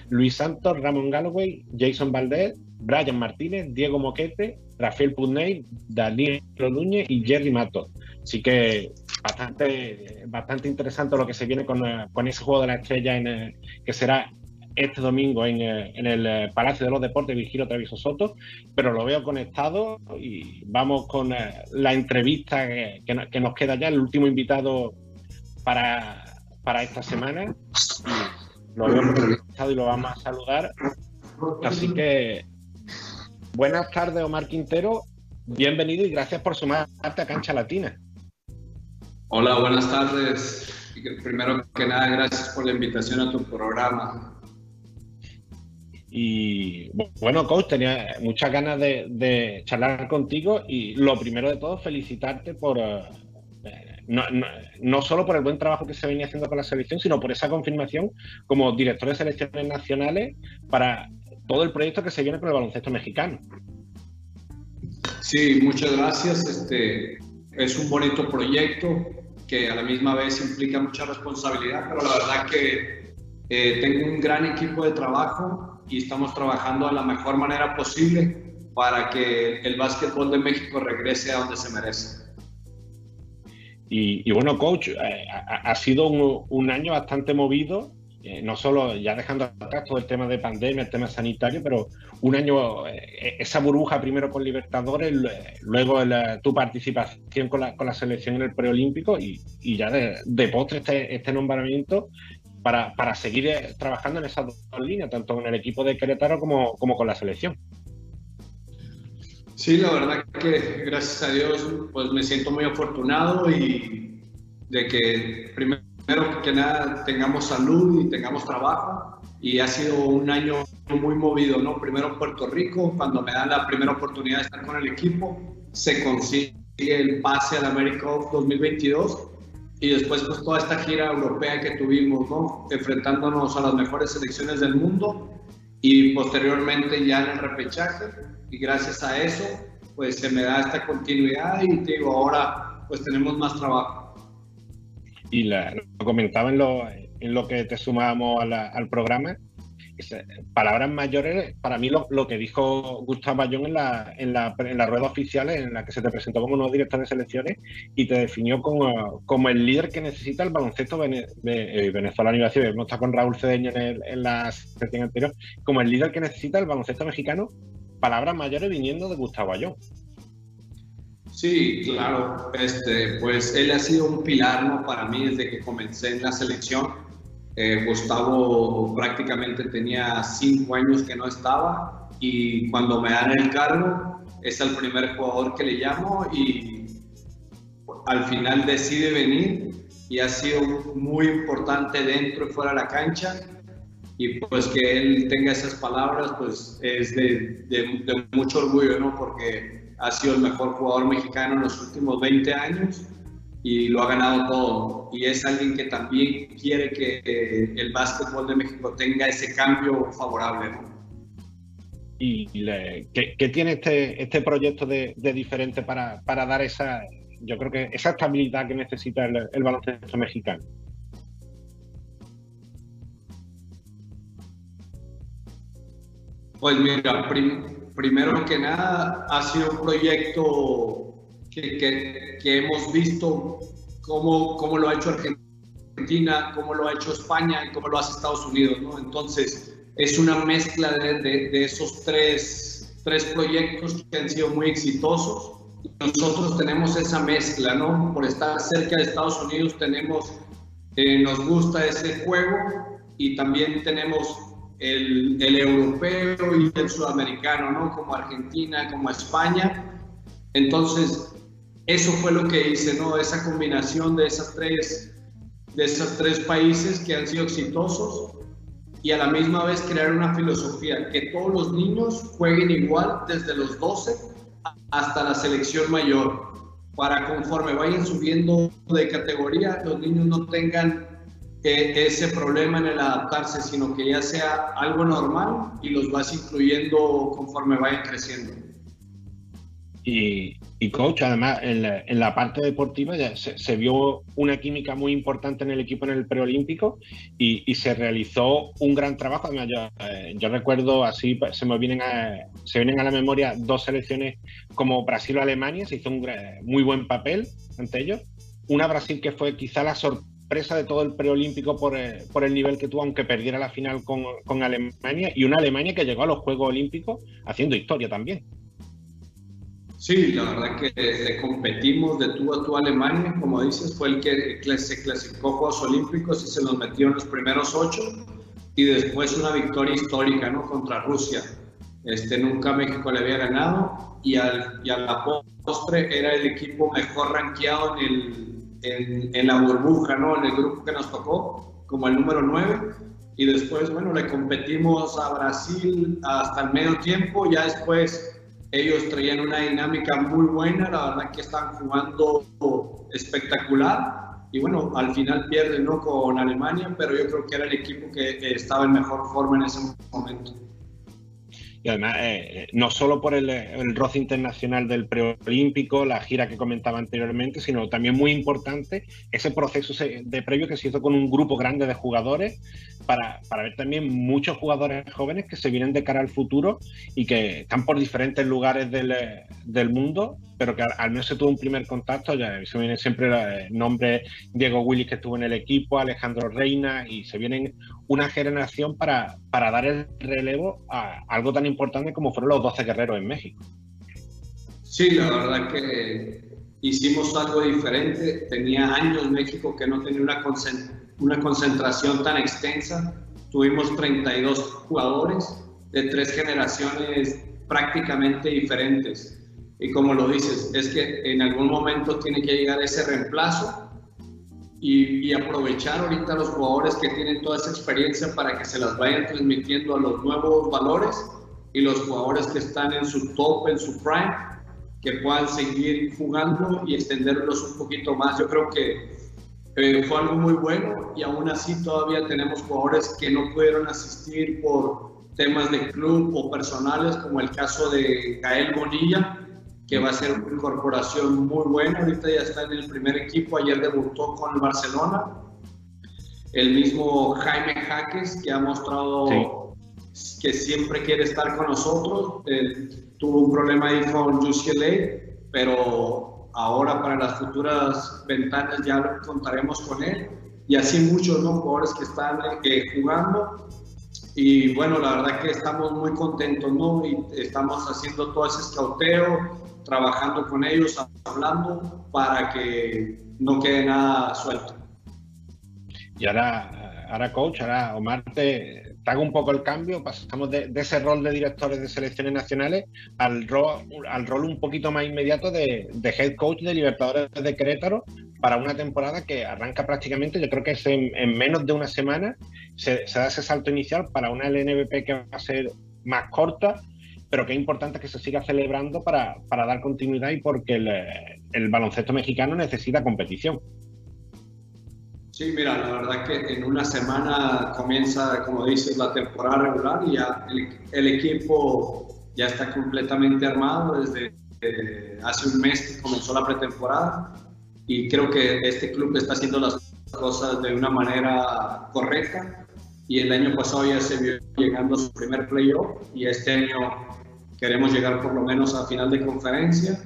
Luis Santos, Ramón Galloway, Jason Valdez, Brian Martínez, Diego Moquete, Rafael Putney, Daniel Núñez y Jerry Mato. Así que bastante, bastante interesante lo que se viene con, eh, con ese juego de la estrella en, eh, que será este domingo en, eh, el eh, Palacio de los Deportes Virgilio Treviso Soto, pero lo veo conectado y vamos con eh, la entrevista que, que no- que nos queda ya, el último invitado para, para esta semana. Lo veo conectado y lo vamos a saludar. Así que buenas tardes, Omar Quintero. Bienvenido y gracias por sumarte a Cancha Latina. Hola, buenas tardes. Primero que nada, gracias por la invitación a tu programa. Y bueno, coach, tenía muchas ganas de, de charlar contigo y lo primero de todo, felicitarte por eh, no, no- no solo por el buen trabajo que se venía haciendo con la selección, sino por esa confirmación como director de selecciones nacionales para todo el proyecto que se viene con el baloncesto mexicano. Sí, muchas gracias. Este es un bonito proyecto que a la misma vez implica mucha responsabilidad, pero la verdad que eh, tengo un gran equipo de trabajo y estamos trabajando de la mejor manera posible para que el básquetbol de México regrese a donde se merece. Y, y bueno, coach, eh, ha, ha sido un, un año bastante movido, eh, no solo ya dejando atrás todo el tema de pandemia, el tema sanitario, pero un año, eh, esa burbuja primero con Libertadores, lu- luego la- tu participación con la, con la selección en el preolímpico y, y ya de, de postre este, este nombramiento para, para seguir eh, trabajando en esas dos líneas, tanto con el equipo de Querétaro como, como con la selección. Sí, la verdad que gracias a Dios pues me siento muy afortunado y de que primero que nada tengamos salud y tengamos trabajo y ha sido un año muy movido, ¿no? Primero Puerto Rico, cuando me dan la primera oportunidad de estar con el equipo, se consigue el pase al America Cup 2022 y después pues toda esta gira europea que tuvimos, ¿no? Enfrentándonos a las mejores selecciones del mundo y posteriormente ya en el repechaje y gracias a eso pues se me da esta continuidad y te digo ahora pues tenemos más trabajo. y la- lo comentaba en lo, en lo que te sumábamos a la- al programa. Palabras mayores, para mí lo, que dijo Gustavo Bayón en la, en, la, en rueda oficial en la que se te presentó como nuevo director de selecciones y te definió como, como el líder que necesita el baloncesto ve- eh, venezolano. Iba a con Raúl Cedeño en, el- en la sección anterior, como el líder que necesita el baloncesto mexicano. Palabras mayores viniendo de Gustavo Bayón. Sí, claro, este, pues él ha sido un pilar ¿no? para mí desde que comencé en la selección. Eh, Gustavo prácticamente tenía cinco años que no estaba y cuando me dan el cargo es el primer jugador que le llamo y al final decide venir y ha sido muy importante dentro y fuera de la cancha y pues que él tenga esas palabras pues es de, de- mucho orgullo, ¿no? Porque ha sido el mejor jugador mexicano en los últimos 20 años y lo ha ganado todo. Y es alguien que también quiere que eh, el básquetbol de México tenga ese cambio favorable, ¿no? y le- ¿qué, qué tiene este, este proyecto de, de diferente para, para dar esa, yo creo que esa estabilidad que necesita el, el baloncesto mexicano? Pues mira, prim- primero que nada, ha sido un proyecto que, que- que hemos visto cómo, cómo lo ha hecho Argentina, cómo lo ha hecho España y cómo lo hace Estados Unidos, ¿no? Entonces, es una mezcla de, de- de esos tres, tres proyectos que han sido muy exitosos. Nosotros tenemos esa mezcla, ¿no? Por estar cerca de Estados Unidos tenemos, eh, nos gusta ese juego y también tenemos el, el europeo y el sudamericano, ¿no? Como Argentina, como España. Entonces, eso fue lo que hice, ¿no? Esa combinación de esas tres, de esos tres países que han sido exitosos y a la misma vez crear una filosofía, que todos los niños jueguen igual desde los 12 hasta la selección mayor, para conforme vayan subiendo de categoría, los niños no tengan eh, ese problema en el adaptarse, sino que ya sea algo normal y los vas incluyendo conforme vayan creciendo. Y, coach, además, en la, parte deportiva ya se, vio una química muy importante en el equipo en el preolímpico y, se realizó un gran trabajo. Además, yo, eh, recuerdo así, pues, se me vienen a, se vienen a la memoria dos selecciones como Brasil o Alemania, se hizo un muy buen papel ante ellos. Una Brasil que fue quizá la sorpresa de todo el preolímpico por, eh, el nivel que tuvo, aunque perdiera la final con Alemania, y una Alemania que llegó a los Juegos Olímpicos haciendo historia también. Sí, la verdad que le competimos de tú a tú a Alemania, como dices, fue el que se clasificó a Juegos Olímpicos y se nos metió en los primeros ocho y después una victoria histórica ¿no? contra Rusia. Este, nunca México le había ganado y, al, y a la postre era el equipo mejor rankeado en, el, en, en, la burbuja, ¿no? en el grupo que nos tocó, como el número 9. Y después, bueno, le competimos a Brasil hasta el medio tiempo, ya después ellos traían una dinámica muy buena, la verdad que están jugando espectacular. Y bueno, al final pierden ¿no? con Alemania, pero yo creo que era el equipo que estaba en mejor forma en ese momento. Y además, eh, eh, no solo por el, roce internacional del preolímpico, la gira que comentaba anteriormente, sino también muy importante ese proceso de previo que se hizo con un grupo grande de jugadores para, para, ver también muchos jugadores jóvenes que se vienen de cara al futuro y que están por diferentes lugares del, del mundo, pero que al, menos se tuvo un primer contacto. Ya se viene siempre el nombre Diego Willis que estuvo en el equipo, Alejandro Reina, y se vienen una generación para, para dar el relevo a algo tan importante como fueron los 12 guerreros en México. Sí, la verdad que hicimos algo diferente. Tenía años México que no tenía una, una concentración tan extensa. Tuvimos 32 jugadores de tres generaciones prácticamente diferentes. Y como lo dices, es que en algún momento tiene que llegar ese reemplazo y, aprovechar ahorita los jugadores que tienen toda esa experiencia para que se las vayan transmitiendo a los nuevos valores y los jugadores que están en su top, en su prime, que puedan seguir jugando y extenderlos un poquito más. Yo creo que eh, fue algo muy bueno y aún así todavía tenemos jugadores que no pudieron asistir por temas de club o personales, como el caso de Gael Bonilla, que va a ser una incorporación muy buena. Ahorita ya está en el primer equipo, ayer debutó con Barcelona. El mismo Jaime Jaques, que ha mostrado que siempre quiere estar con nosotros. tuvo un problema ahí con UCLA, pero ahora para las futuras ventanas ya contaremos con él. Y así muchos ¿no? jugadores que están eh, jugando. Y bueno, la verdad que estamos muy contentos, ¿no? Y estamos haciendo todo ese escauteo, trabajando con ellos, hablando para que no quede nada suelto. Y ahora, ahora coach, ahora Omar, te, hago un poco el cambio, pasamos de, ese rol de directores de selecciones nacionales al rol, al rol un poquito más inmediato de, head coach de Libertadores de Querétaro para una temporada que arranca prácticamente, yo creo que es en, menos de una semana, se, se, da ese salto inicial para una LNVP que va a ser más corta pero que es importante que se siga celebrando para, para dar continuidad y porque el, el, baloncesto mexicano necesita competición. Sí, mira, la verdad que en una semana comienza, como dices, la temporada regular y ya el, el equipo ya está completamente armado desde hace un mes que comenzó la pretemporada y creo que este club está haciendo las cosas de una manera correcta y el año pasado ya se vio llegando a su primer playoff y este año queremos llegar por lo menos a final de conferencia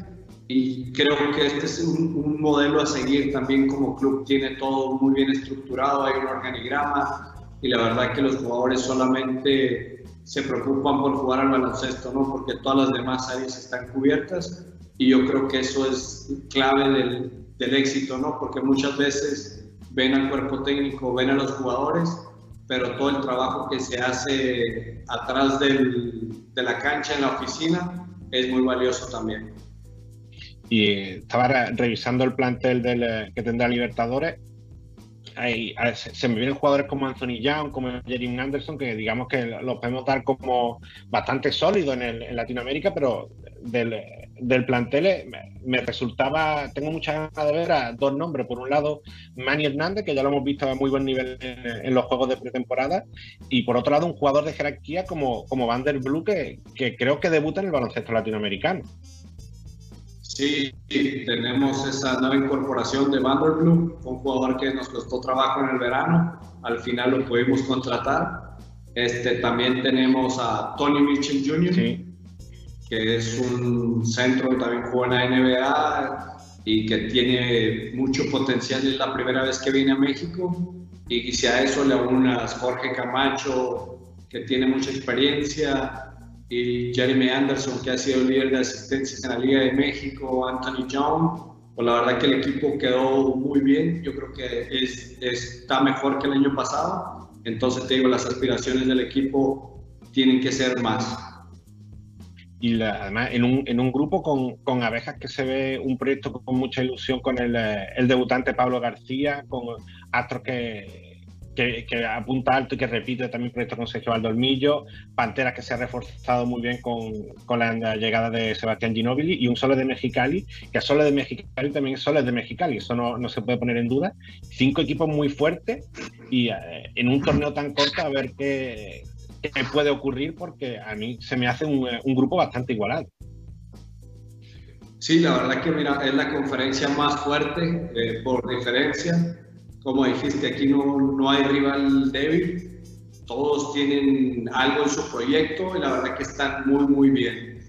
y creo que este es un, modelo a seguir también como club, tiene todo muy bien estructurado, hay un organigrama y la verdad que los jugadores solamente se preocupan por jugar al baloncesto, ¿no? porque todas las demás áreas están cubiertas y yo creo que eso es clave del, del éxito, ¿no? porque muchas veces ven al cuerpo técnico, ven a los jugadores pero todo el trabajo que se hace atrás del, de la cancha en la oficina es muy valioso también. y estaba revisando el plantel del, que tendrá Libertadores se me vienen jugadores como Anthony Young, como Jeremy Anderson, que digamos que los podemos dar como bastante sólidos en, Latinoamérica, pero del, del plantel me, resultaba, tengo muchas ganas de ver a dos nombres. Por un lado, Manny Hernández, que ya lo hemos visto a muy buen nivel en, los juegos de pretemporada, y por otro lado, un jugador de jerarquía como, como Van der Blue, que, que creo que debuta en el baloncesto latinoamericano. Sí, tenemos esa nueva incorporación de Vanderblue, un jugador que nos costó trabajo en el verano, al final lo pudimos contratar. Este, también tenemos a Tony Mitchell Jr., que es un centro que también juega en la NBA y que tiene mucho potencial, es la primera vez que viene a México. Y si a eso le unas Jorge Camacho, que tiene mucha experiencia, y Jeremy Anderson, que ha sido líder de asistencias en la Liga de México, Anthony Young, pues la verdad que el equipo quedó muy bien, yo creo que es, está mejor que el año pasado, entonces te digo, las aspiraciones del equipo tienen que ser más. Y además en un, en un grupo con, con, abejas que se ve un proyecto con mucha ilusión con el, el debutante Pablo García, con Astro que, que, apunta alto y que repite también proyecto con Sergio Valdolmillo, Pantera que se ha reforzado muy bien con, con la llegada de Sebastián Ginóbili y un Sole de Mexicali, que Sole de Mexicali también es Sole de Mexicali, eso no, no, se puede poner en duda. Cinco equipos muy fuertes y eh, en un torneo tan corto a ver qué, qué, puede ocurrir porque a mí se me hace un, un grupo bastante igualado. Sí, la verdad que mira, es la conferencia más fuerte eh, por diferencia como dijiste, aquí no, no hay rival débil, todos tienen algo en su proyecto y la verdad que están muy, muy bien.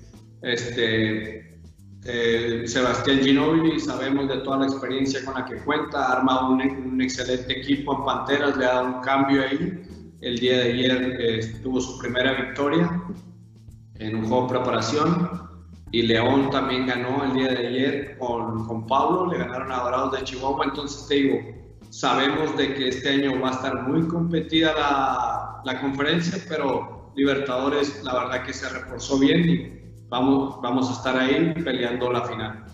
Este, eh, Sebastián Ginobili, sabemos de toda la experiencia con la que cuenta, ha armado un, un, excelente equipo en Panteras, le ha dado un cambio ahí. El día de ayer eh, tuvo su primera victoria en un juego de preparación y León también ganó el día de ayer con, con Pablo, le ganaron a Dorados de Chihuahua, entonces te digo, Sabemos de que este año va a estar muy competida la, la conferencia, pero Libertadores la verdad que se reforzó bien y vamos, vamos a estar ahí peleando la final.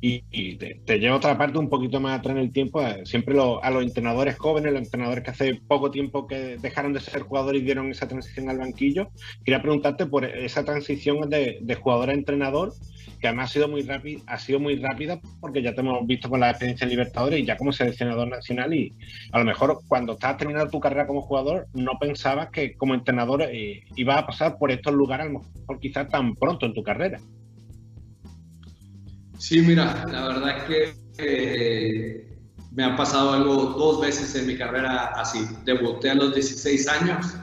Y, te, te, llevo otra parte un poquito más atrás en el tiempo. Eh, siempre lo, a los entrenadores jóvenes, los entrenadores que hace poco tiempo que dejaron de ser jugadores y dieron esa transición al banquillo, quería preguntarte por esa transición de, de jugador a entrenador que además ha sido muy rápida, ha sido muy rápida porque ya te hemos visto con la experiencia en Libertadores y ya como seleccionador nacional y a lo mejor cuando estabas terminando tu carrera como jugador no pensabas que como entrenador eh, ibas a pasar por estos lugares a lo mejor quizás tan pronto en tu carrera. Sí, mira, la verdad que eh, me ha pasado algo dos veces en mi carrera así. Debuté a los 16 años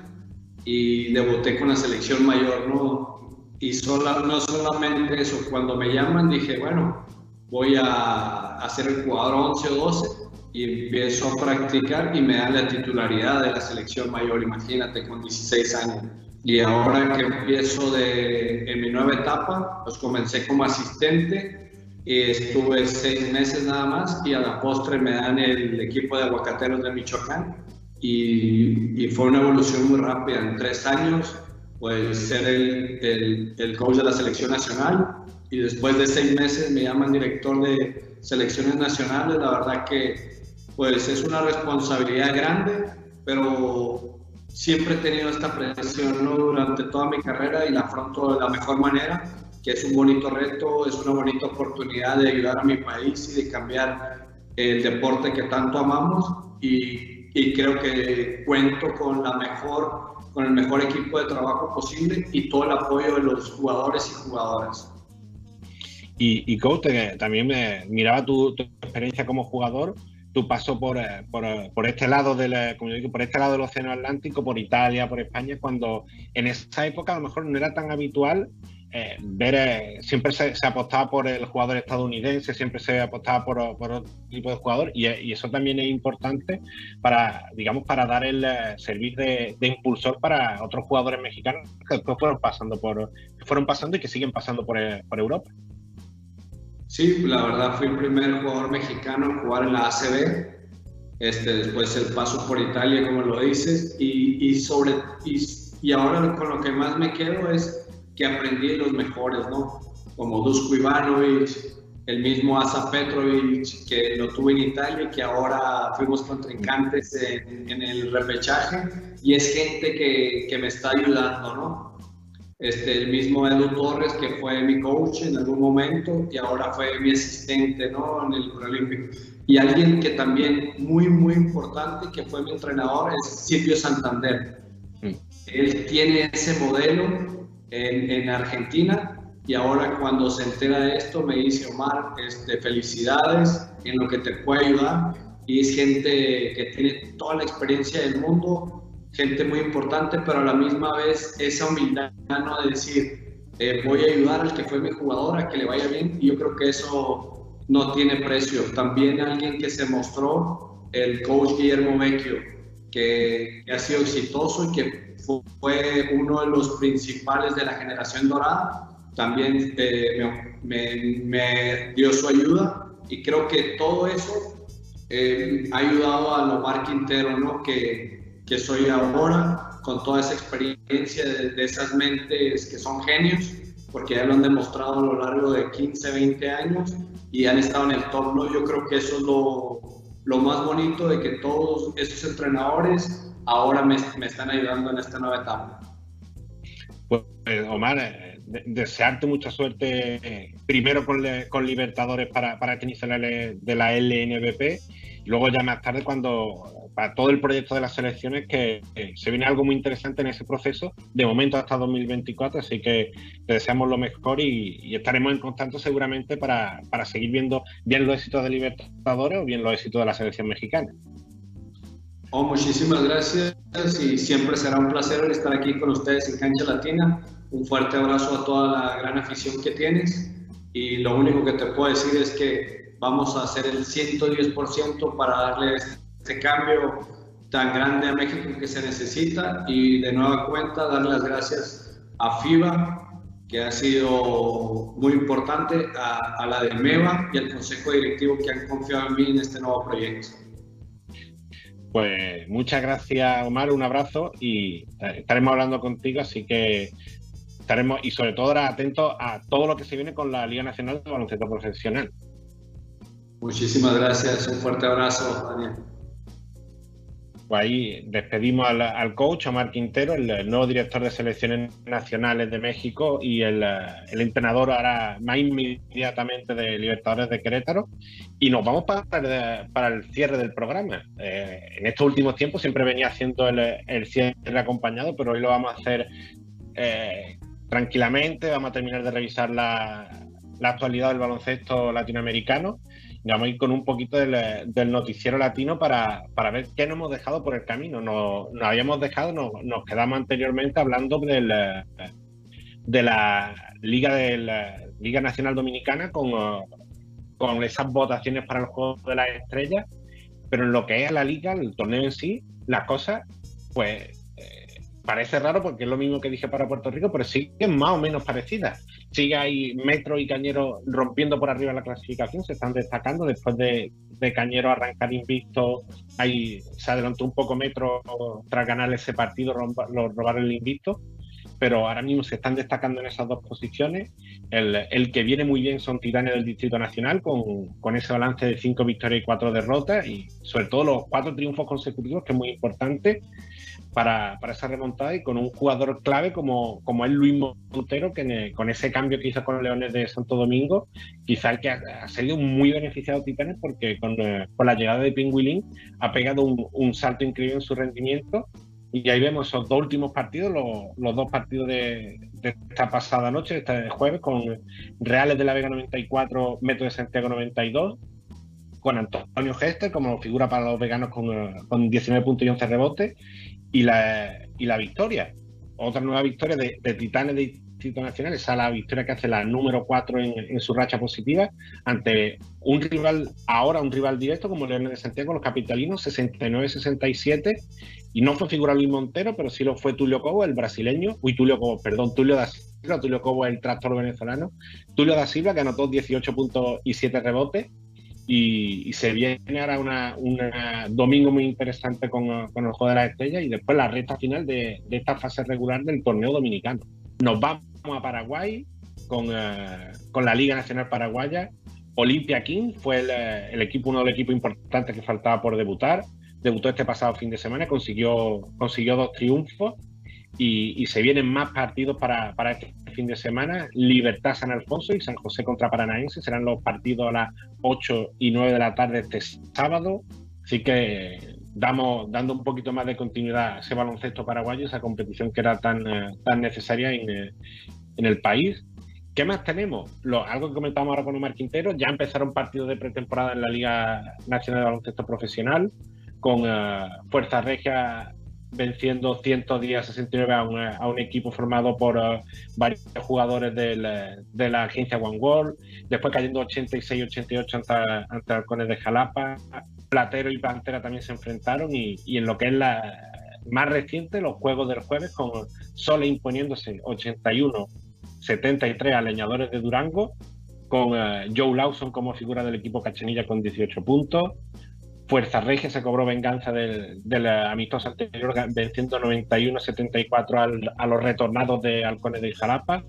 y debuté con la selección mayor, ¿no? Y no solamente eso, cuando me llaman dije, bueno, voy a hacer el jugador 11 o 12 y empiezo a practicar y me dan la titularidad de la selección mayor, imagínate, con 16 años. Y ahora que empiezo de, en mi nueva etapa, pues comencé como asistente estuve seis meses nada más y a la postre me dan el equipo de aguacateros de Michoacán y, y fue una evolución muy rápida. En tres años pues ser el, el, el, coach de la selección nacional y después de seis meses me llaman director de selecciones nacionales. La verdad que pues es una responsabilidad grande, pero siempre he tenido esta presión ¿no? durante toda mi carrera y la afronto de la mejor manera, que es un bonito reto, es una bonita oportunidad de ayudar a mi país y de cambiar el deporte que tanto amamos y, y creo que cuento con la mejor con el mejor equipo de trabajo posible y todo el apoyo de los jugadores y jugadoras. Y, y coach, también me miraba tu, experiencia como jugador, tu paso por, eh, por, eh, por, este lado del, como digo, por este lado del Océano Atlántico, por Italia, por España, cuando en esa época a lo mejor no era tan habitual eh, ver, eh, siempre se, apostaba por el jugador estadounidense, siempre se apostaba por, otro tipo de jugador y, eso también es importante para, digamos, para dar el eh, servicio de, impulsor para otros jugadores mexicanos que después fueron pasando por, fueron pasando y que siguen pasando por, por Europa. Sí, la verdad fui el primer jugador mexicano en jugar en la ACB. Este, después el paso por Italia, como lo dices, y, y sobre y, y ahora con lo que más me quedo es que aprendí los mejores, ¿no? como Dusko Ivanovic, el mismo Asa Petrovic, que lo tuve en Italia y que ahora fuimos contrincantes en, en el repechaje, y es gente que, que, me está ayudando, ¿no? Este, el mismo Edu Torres, que fue mi coach en algún momento y ahora fue mi asistente, ¿no? En el Olímpico. Y alguien que también muy, muy importante, que fue mi entrenador, es Silvio Santander. Mm. Él tiene ese modelo en, en Argentina y ahora cuando se entera de esto me dice Omar, este, felicidades en lo que te puede ayudar y es gente que tiene toda la experiencia del mundo, gente muy importante, pero a la misma vez esa humildad ¿no? de decir, eh, voy a ayudar al que fue mi jugador a que le vaya bien y yo creo que eso no tiene precio. También alguien que se mostró, el coach Guillermo Vecchio, que, que ha sido exitoso y que fue uno de los principales de la generación dorada también eh, me, dio su ayuda y creo que todo eso eh, ha ayudado a Lomar Quintero, ¿no? que, que soy ahora con toda esa experiencia de, de, esas mentes que son genios, porque ya lo han demostrado a lo largo de 15, 20 años y han estado en el top. ¿no? Yo creo que eso es lo, lo más bonito de que todos esos entrenadores ahora me, están ayudando en esta nueva etapa. Pues Omar, eh, desearte mucha suerte eh, primero con, con Libertadores para, para la, de la LNBP y luego ya más tarde cuando para todo el proyecto de las selecciones que se viene algo muy interesante en ese proceso de momento hasta 2024 así que te deseamos lo mejor y, estaremos en contacto seguramente para, para, seguir viendo bien los éxitos de Libertadores o bien los éxitos de la selección mexicana. Oh, muchísimas gracias y siempre será un placer estar aquí con ustedes en Cancha Latina. Un fuerte abrazo a toda la gran afición que tienes. Y lo único que te puedo decir es que vamos a hacer el 110% para darle este cambio tan grande a México que se necesita. Y de nueva cuenta dar las gracias a FIBA que ha sido muy importante, a, a la de MEVA y al Consejo Directivo que han confiado en mí en este nuevo proyecto. Pues muchas gracias Omar, un abrazo y eh, estaremos hablando contigo, así que estaremos y sobre todo atentos a todo lo que se viene con la Liga Nacional de Baloncesto Profesional. Muchísimas gracias, un fuerte abrazo, Daniel. Pues ahí despedimos al, coach Omar Quintero, el, nuevo director de selecciones nacionales de México y el, entrenador ahora más inmediatamente de Libertadores de Querétaro. Y nos vamos para, el cierre del programa. Eh, en estos últimos tiempos siempre venía haciendo el, el, cierre acompañado, pero hoy lo vamos a hacer eh, tranquilamente, vamos a terminar de revisar la, actualidad del baloncesto latinoamericano y vamos a ir con un poquito del, noticiero latino para, ver qué nos hemos dejado por el camino. Nos, habíamos dejado, nos, quedamos anteriormente hablando del, de la Liga, de la Liga Nacional Dominicana con, con esas votaciones para el Juego de las Estrellas, pero en lo que es la liga, el torneo en sí, las cosas, pues parece raro porque es lo mismo que dije para Puerto Rico, pero siguen más o menos parecidas. Sigue ahí Metro y Cañero rompiendo por arriba la clasificación, se están destacando después de, Cañero arrancar invicto. Ahí se adelantó un poco Metro tras ganar ese partido, robar el invicto. Pero ahora mismo se están destacando en esas dos posiciones. El, que viene muy bien son Titanes del Distrito Nacional, con, con ese balance de cinco victorias y cuatro derrotas, y sobre todo los cuatro triunfos consecutivos, que es muy importante para, para, esa remontada y con un jugador clave como, como es Luis Montero, que con ese cambio que hizo con Leones de Santo Domingo, quizá el que ha, ha sido muy beneficiado Titanes porque con, eh, con, la llegada de Pingüilín ha pegado un, un, salto increíble en su rendimiento. Y ahí vemos esos dos últimos partidos, los, los dos partidos de, de, esta pasada noche, este jueves, con Reales de la Vega 94, Metro de Santiago 92, con Antonio Gester como figura para los veganos con, eh, con 19 puntos y 11 rebotes, y la, y la victoria. Otra nueva victoria de, Titanes de Distrito Nacional, esa la victoria que hace la número 4 en, su racha positiva ante un rival, ahora un rival directo como Leones de Santiago, los capitalinos, 69-67. Y no fue figura Luis Montero, pero sí lo fue Tulio Cobo, el brasileño. Uy, Tulio Cobo, perdón, Tulio da Silva. Tulio Cobo, el tractor venezolano. Tulio da Silva, que anotó 18 puntos y 7 rebotes y, se viene ahora un domingo muy interesante con, el Juego de la Estrella y después la recta final de, esta fase regular del torneo dominicano. Nos vamos a Paraguay con, eh, con la Liga Nacional Paraguaya. Olimpia King fue el, eh, el, equipo, uno de los equipos importantes que faltaba por debutar. Debutó este pasado fin de semana, consiguió, consiguió dos triunfos y, y se vienen más partidos para, para, este fin de semana. Libertad San Alfonso y San José contra Paranaense serán los partidos a las 8 y 9 de la tarde este sábado. Así que damos, dando un poquito más de continuidad a ese baloncesto paraguayo, esa competición que era tan, eh, tan necesaria en, eh, en, el país. ¿Qué más tenemos? Algo que comentamos ahora con Omar Quintero, ya empezaron partidos de pretemporada en la Liga Nacional de Baloncesto Profesional, con uh, Fuerza Regia venciendo 110 a 69 a un, equipo formado por uh, varios jugadores del, de la agencia One World, después cayendo 86-88 ante, ante Halcones de Jalapa, Platero y Pantera también se enfrentaron y, en lo que es la más reciente, los juegos del jueves, con Sole imponiéndose 81-73 a Leñadores de Durango, con uh, Joe Lawson como figura del equipo Cachanilla con 18 puntos, Fuerza Regia se cobró venganza del, del amistoso anterior, venciendo 91-74 a los retornados de Halcones de Jalapa,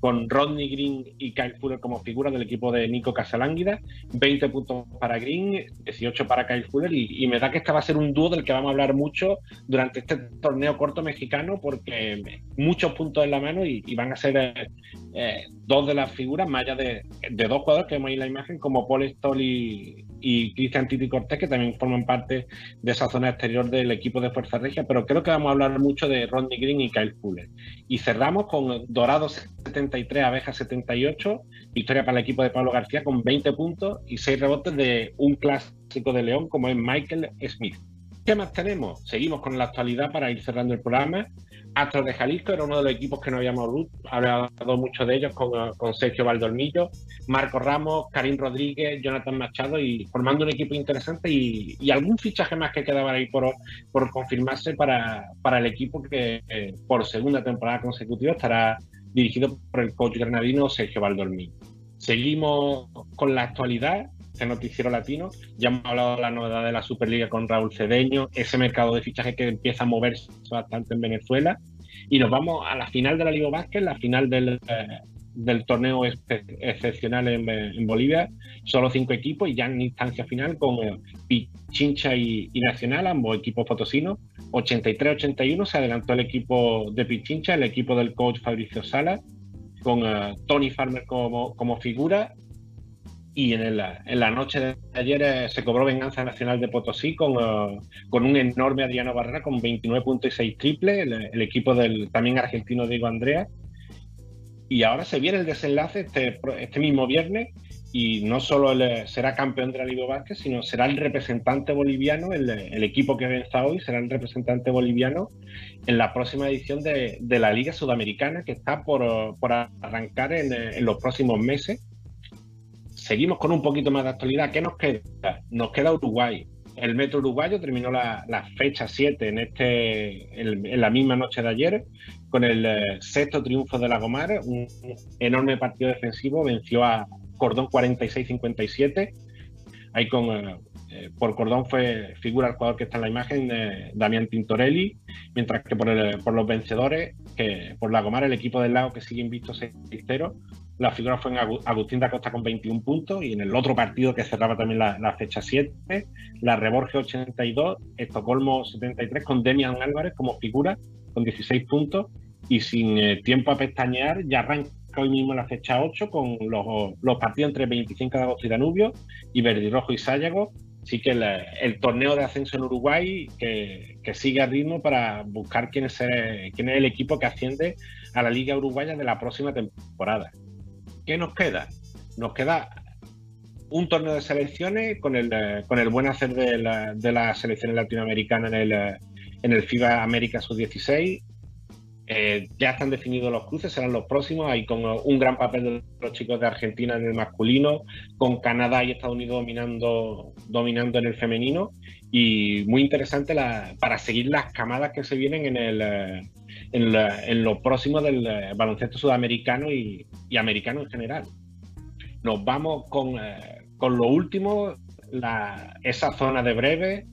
con Rodney Green y Kyle Fuller como figura del equipo de Nico Casalánguida. 20 puntos para Green, 18 para Kyle Fuller, y, me da que este va a ser un dúo del que vamos a hablar mucho durante este torneo corto mexicano, porque muchos puntos en la mano y, y van a ser eh, dos de las figuras, más allá de, de, dos jugadores que vemos ahí en la imagen, como Paul Stoll y, Cristian Titi Cortés, que también forman parte de esa zona exterior del equipo de Fuerza Regia, pero creo que vamos a hablar mucho de Rodney Green y Kyle Fuller. Y cerramos con Dorados 73, Abeja 78, victoria para el equipo de Pablo García con 20 puntos y 6 rebotes de un clásico de León como es Michael Smith. ¿Qué más tenemos? Seguimos con la actualidad para ir cerrando el programa. Astros de Jalisco era uno de los equipos que no habíamos hablado mucho de ellos con, Sergio Valdormillo, Marco Ramos, Karim Rodríguez, Jonathan Machado y formando un equipo interesante y, y algún fichaje más que quedaba ahí por, por confirmarse para, para, el equipo que eh, por segunda temporada consecutiva estará dirigido por el coach granadino Sergio Valdormillo. Seguimos con la actualidad este noticiero latino. Ya hemos hablado de la novedad de la Superliga con Raúl Cedeño, ese mercado de fichaje que empieza a moverse bastante en Venezuela. Y nos vamos a la final de la Liga Básquet, la final del, eh, del torneo ex excepcional en, Bolivia. Solo cinco equipos y ya en instancia final con eh, Pichincha y, Nacional, ambos equipos potosinos. 83-81 se adelantó el equipo de Pichincha, el equipo del coach Fabricio Sala, con uh, Tony Farmer como, como figura y en, el, en, la noche de ayer eh, se cobró venganza nacional de Potosí con, uh, con un enorme Adriano Barrera con 29.6 triple, el, el, equipo del también argentino Diego Andrea. Y ahora se viene el desenlace este, este mismo viernes y no solo el, será campeón de la Liga Vázquez, sino será el representante boliviano, el, el, equipo que venza hoy será el representante boliviano en la próxima edición de, de la Liga Sudamericana que está por, por arrancar en, en los próximos meses seguimos con un poquito más de actualidad. ¿Qué nos queda? Nos queda Uruguay. El Metro Uruguayo terminó la, la fecha 7 en, este, en, la misma noche de ayer con el eh, sexto triunfo de la Gomar, un enorme partido defensivo, venció a Cordón 46-57. Ahí con, eh, por Cordón fue figura el jugador que está en la imagen, eh, Damián Tintorelli, mientras que por, por los vencedores, que por la Gomar, el equipo del lago que sigue invicto 6-0, la figura fue en Agustín da Costa con 21 puntos y en el otro partido que cerraba también la, fecha 7, la Reborge 82, Estocolmo 73 con Demian Álvarez como figura con 16 puntos y sin eh, tiempo a pestañear ya arranca hoy mismo la fecha 8 con los, partidos entre 25 de agosto y Danubio y Verdirrojo y Sayago. Así que el, torneo de ascenso en Uruguay que, que sigue a ritmo para buscar quién es, quién es el equipo que asciende a la Liga Uruguaya de la próxima temporada. ¿Qué nos queda? Nos queda un torneo de selecciones con el, con el buen hacer de, la, de las selecciones latinoamericanas en el, en el FIBA América Sub-16. Eh, ya están definidos los cruces, serán los próximos. Hay con un gran papel de los chicos de Argentina en el masculino, con Canadá y Estados Unidos dominando, dominando en el femenino. Y muy interesante para seguir las camadas que se vienen en el, en, la, en lo próximo del eh, baloncesto sudamericano y, americano en general. Nos vamos con, eh, con lo último, la, esa zona de breve.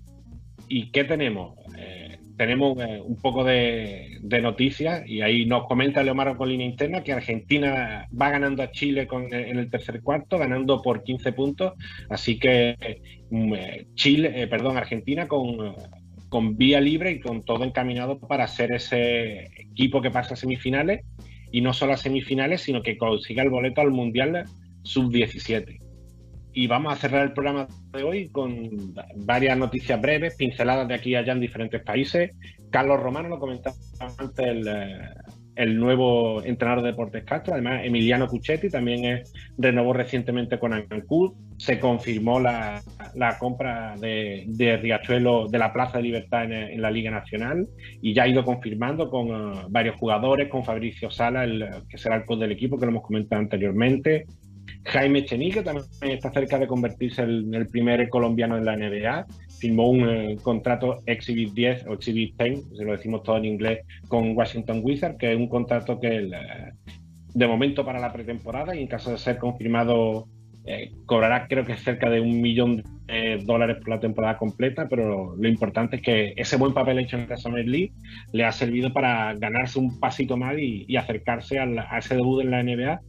¿Y qué tenemos? Eh, tenemos eh, un poco de, noticias y ahí nos comenta Leomar con línea interna que Argentina va ganando a Chile con, en el tercer cuarto, ganando por 15 puntos. Así que mm, Chile, perdón, Argentina con, con vía libre y con todo encaminado para ser ese equipo que pasa a semifinales y no solo a semifinales, sino que consiga el boleto al Mundial sub-17 y vamos a cerrar el programa de hoy con varias noticias breves, pinceladas de aquí y allá en diferentes países. Carlos Romano lo comentaba antes, el, eh, nuevo entrenador de Deportes Castro, además Emiliano Cuchetti también renovó recientemente con Ancud. Se confirmó la, compra de, Riachuelo de la Plaza de Libertad en, la Liga Nacional y ya ha ido confirmando con eh, varios jugadores, con Fabricio Sala, el, que será el coach del equipo, que lo hemos comentado anteriormente, Jaime Chenique también está cerca de convertirse en el primer colombiano en la NBA. Firmó un eh, contrato Exhibit 10 o Exhibit 10, si lo decimos todo en inglés, con Washington Wizards, que es un contrato que eh, de momento para la pretemporada y en caso de ser confirmado eh, cobrará creo que cerca de un millón de dólares por la temporada completa, pero lo importante es que ese buen papel hecho en la Summer League le ha servido para ganarse un pasito más y, acercarse a ese debut en la NBA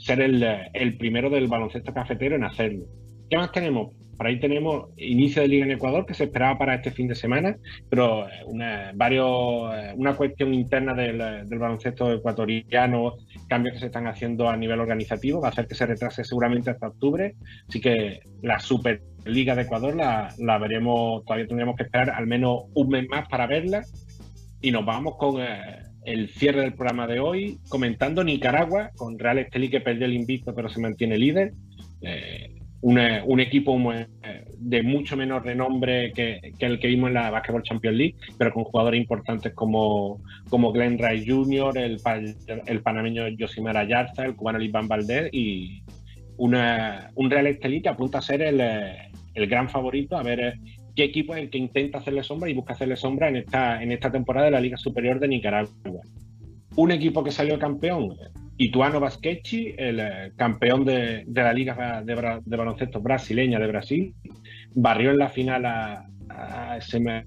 ser el, primero del baloncesto cafetero en hacerlo. ¿Qué más tenemos? Por ahí tenemos inicio de liga en Ecuador que se esperaba para este fin de semana, pero eh, una, varios, eh, una cuestión interna del, baloncesto ecuatoriano, cambios que se están haciendo a nivel organizativo, va a hacer que se retrase seguramente hasta octubre. Así que la Superliga de Ecuador la, la veremos, todavía tendremos que esperar al menos un mes más para verla. Y nos vamos con eh, el cierre del programa de hoy, comentando Nicaragua, con Real Estelí que perdió el invicto pero se mantiene líder. Eh, un equipo eh, de mucho menos renombre que, el que vimos en la Basketball Champions League, pero con jugadores importantes como, como Glenn Rice Jr., el, el panameño Josimar Ayarza, el cubano Iván Valdés y un Real Estelí que apunta a ser el, el gran favorito a ver qué equipo es el que intenta hacerle sombra y busca hacerle sombra en esta, en esta temporada de la Liga Superior de Nicaragua. Un equipo que salió campeón, Ituano Basquechi, el eh, campeón de, la Liga de, Baloncesto Brasileña de Brasil, barrió en la final a, eh,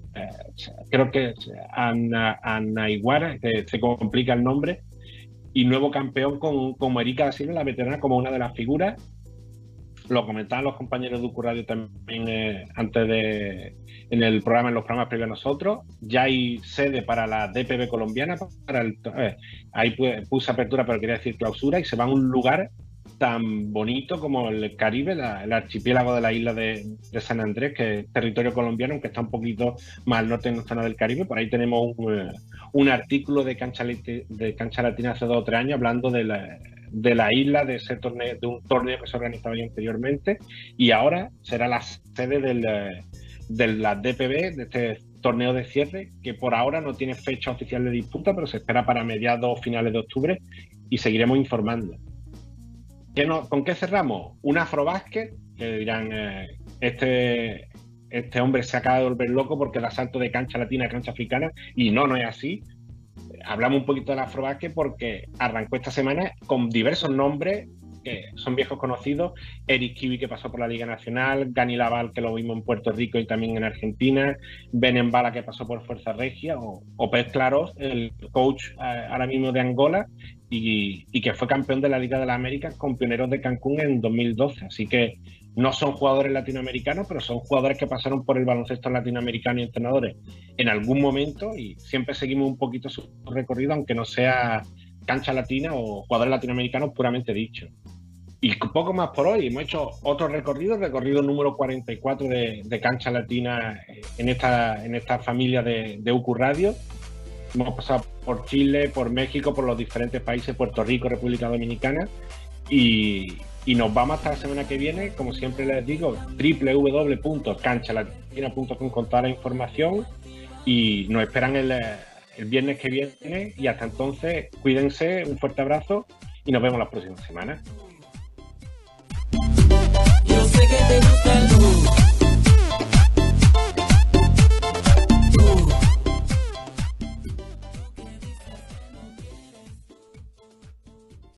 creo que a, Naiguara, que se complica el nombre, y nuevo campeón con, como Erika da la veterana, como una de las figuras lo comentaban los compañeros de Ucuradio también eh, antes de en el programa, en los programas previos a nosotros. Ya hay sede para la DPB colombiana. Para el, ahí puse apertura, pero quería decir clausura, y se va a un lugar tan bonito como el Caribe, el archipiélago de la isla de, San Andrés, que es territorio colombiano, aunque está un poquito más al norte en la zona del Caribe. Por ahí tenemos un, eh, un artículo de Cancha, de Cancha Latina hace dos o tres años hablando de la de la isla de ese torneo, de un torneo que se organizaba anteriormente y ahora será la sede del, eh, de la DPB, de este torneo de cierre, que por ahora no tiene fecha oficial de disputa, pero se espera para mediados o finales de octubre y seguiremos informando. ¿Con qué cerramos? Un afrobásquet, que dirán, eh, este, este hombre se acaba de volver loco porque el asalto de cancha latina a cancha africana, y no, no es así hablamos un poquito de la Afrobasket porque arrancó esta semana con diversos nombres que son viejos conocidos. Eric Kiwi, que pasó por la Liga Nacional, Gani Laval, que lo vimos en Puerto Rico y también en Argentina, Ben Embala, que pasó por Fuerza Regia, o, o Pez Claros, el coach eh, ahora mismo de Angola, y, y, que fue campeón de la Liga de la América con Pioneros de Cancún en 2012. Así que no son jugadores latinoamericanos, pero son jugadores que pasaron por el baloncesto latinoamericano y entrenadores en algún momento y siempre seguimos un poquito su recorrido, aunque no sea cancha latina o jugadores latinoamericanos puramente dicho. Y poco más por hoy, hemos hecho otro recorrido, recorrido número 44 de, cancha latina en esta, en esta familia de, de UQ Radio. Hemos pasado por Chile, por México, por los diferentes países, Puerto Rico, República Dominicana. Y, y nos vamos hasta la semana que viene, como siempre les digo, www.canchalatina.com con toda la información y nos esperan el, el, viernes que viene y hasta entonces cuídense, un fuerte abrazo y nos vemos la próxima semana.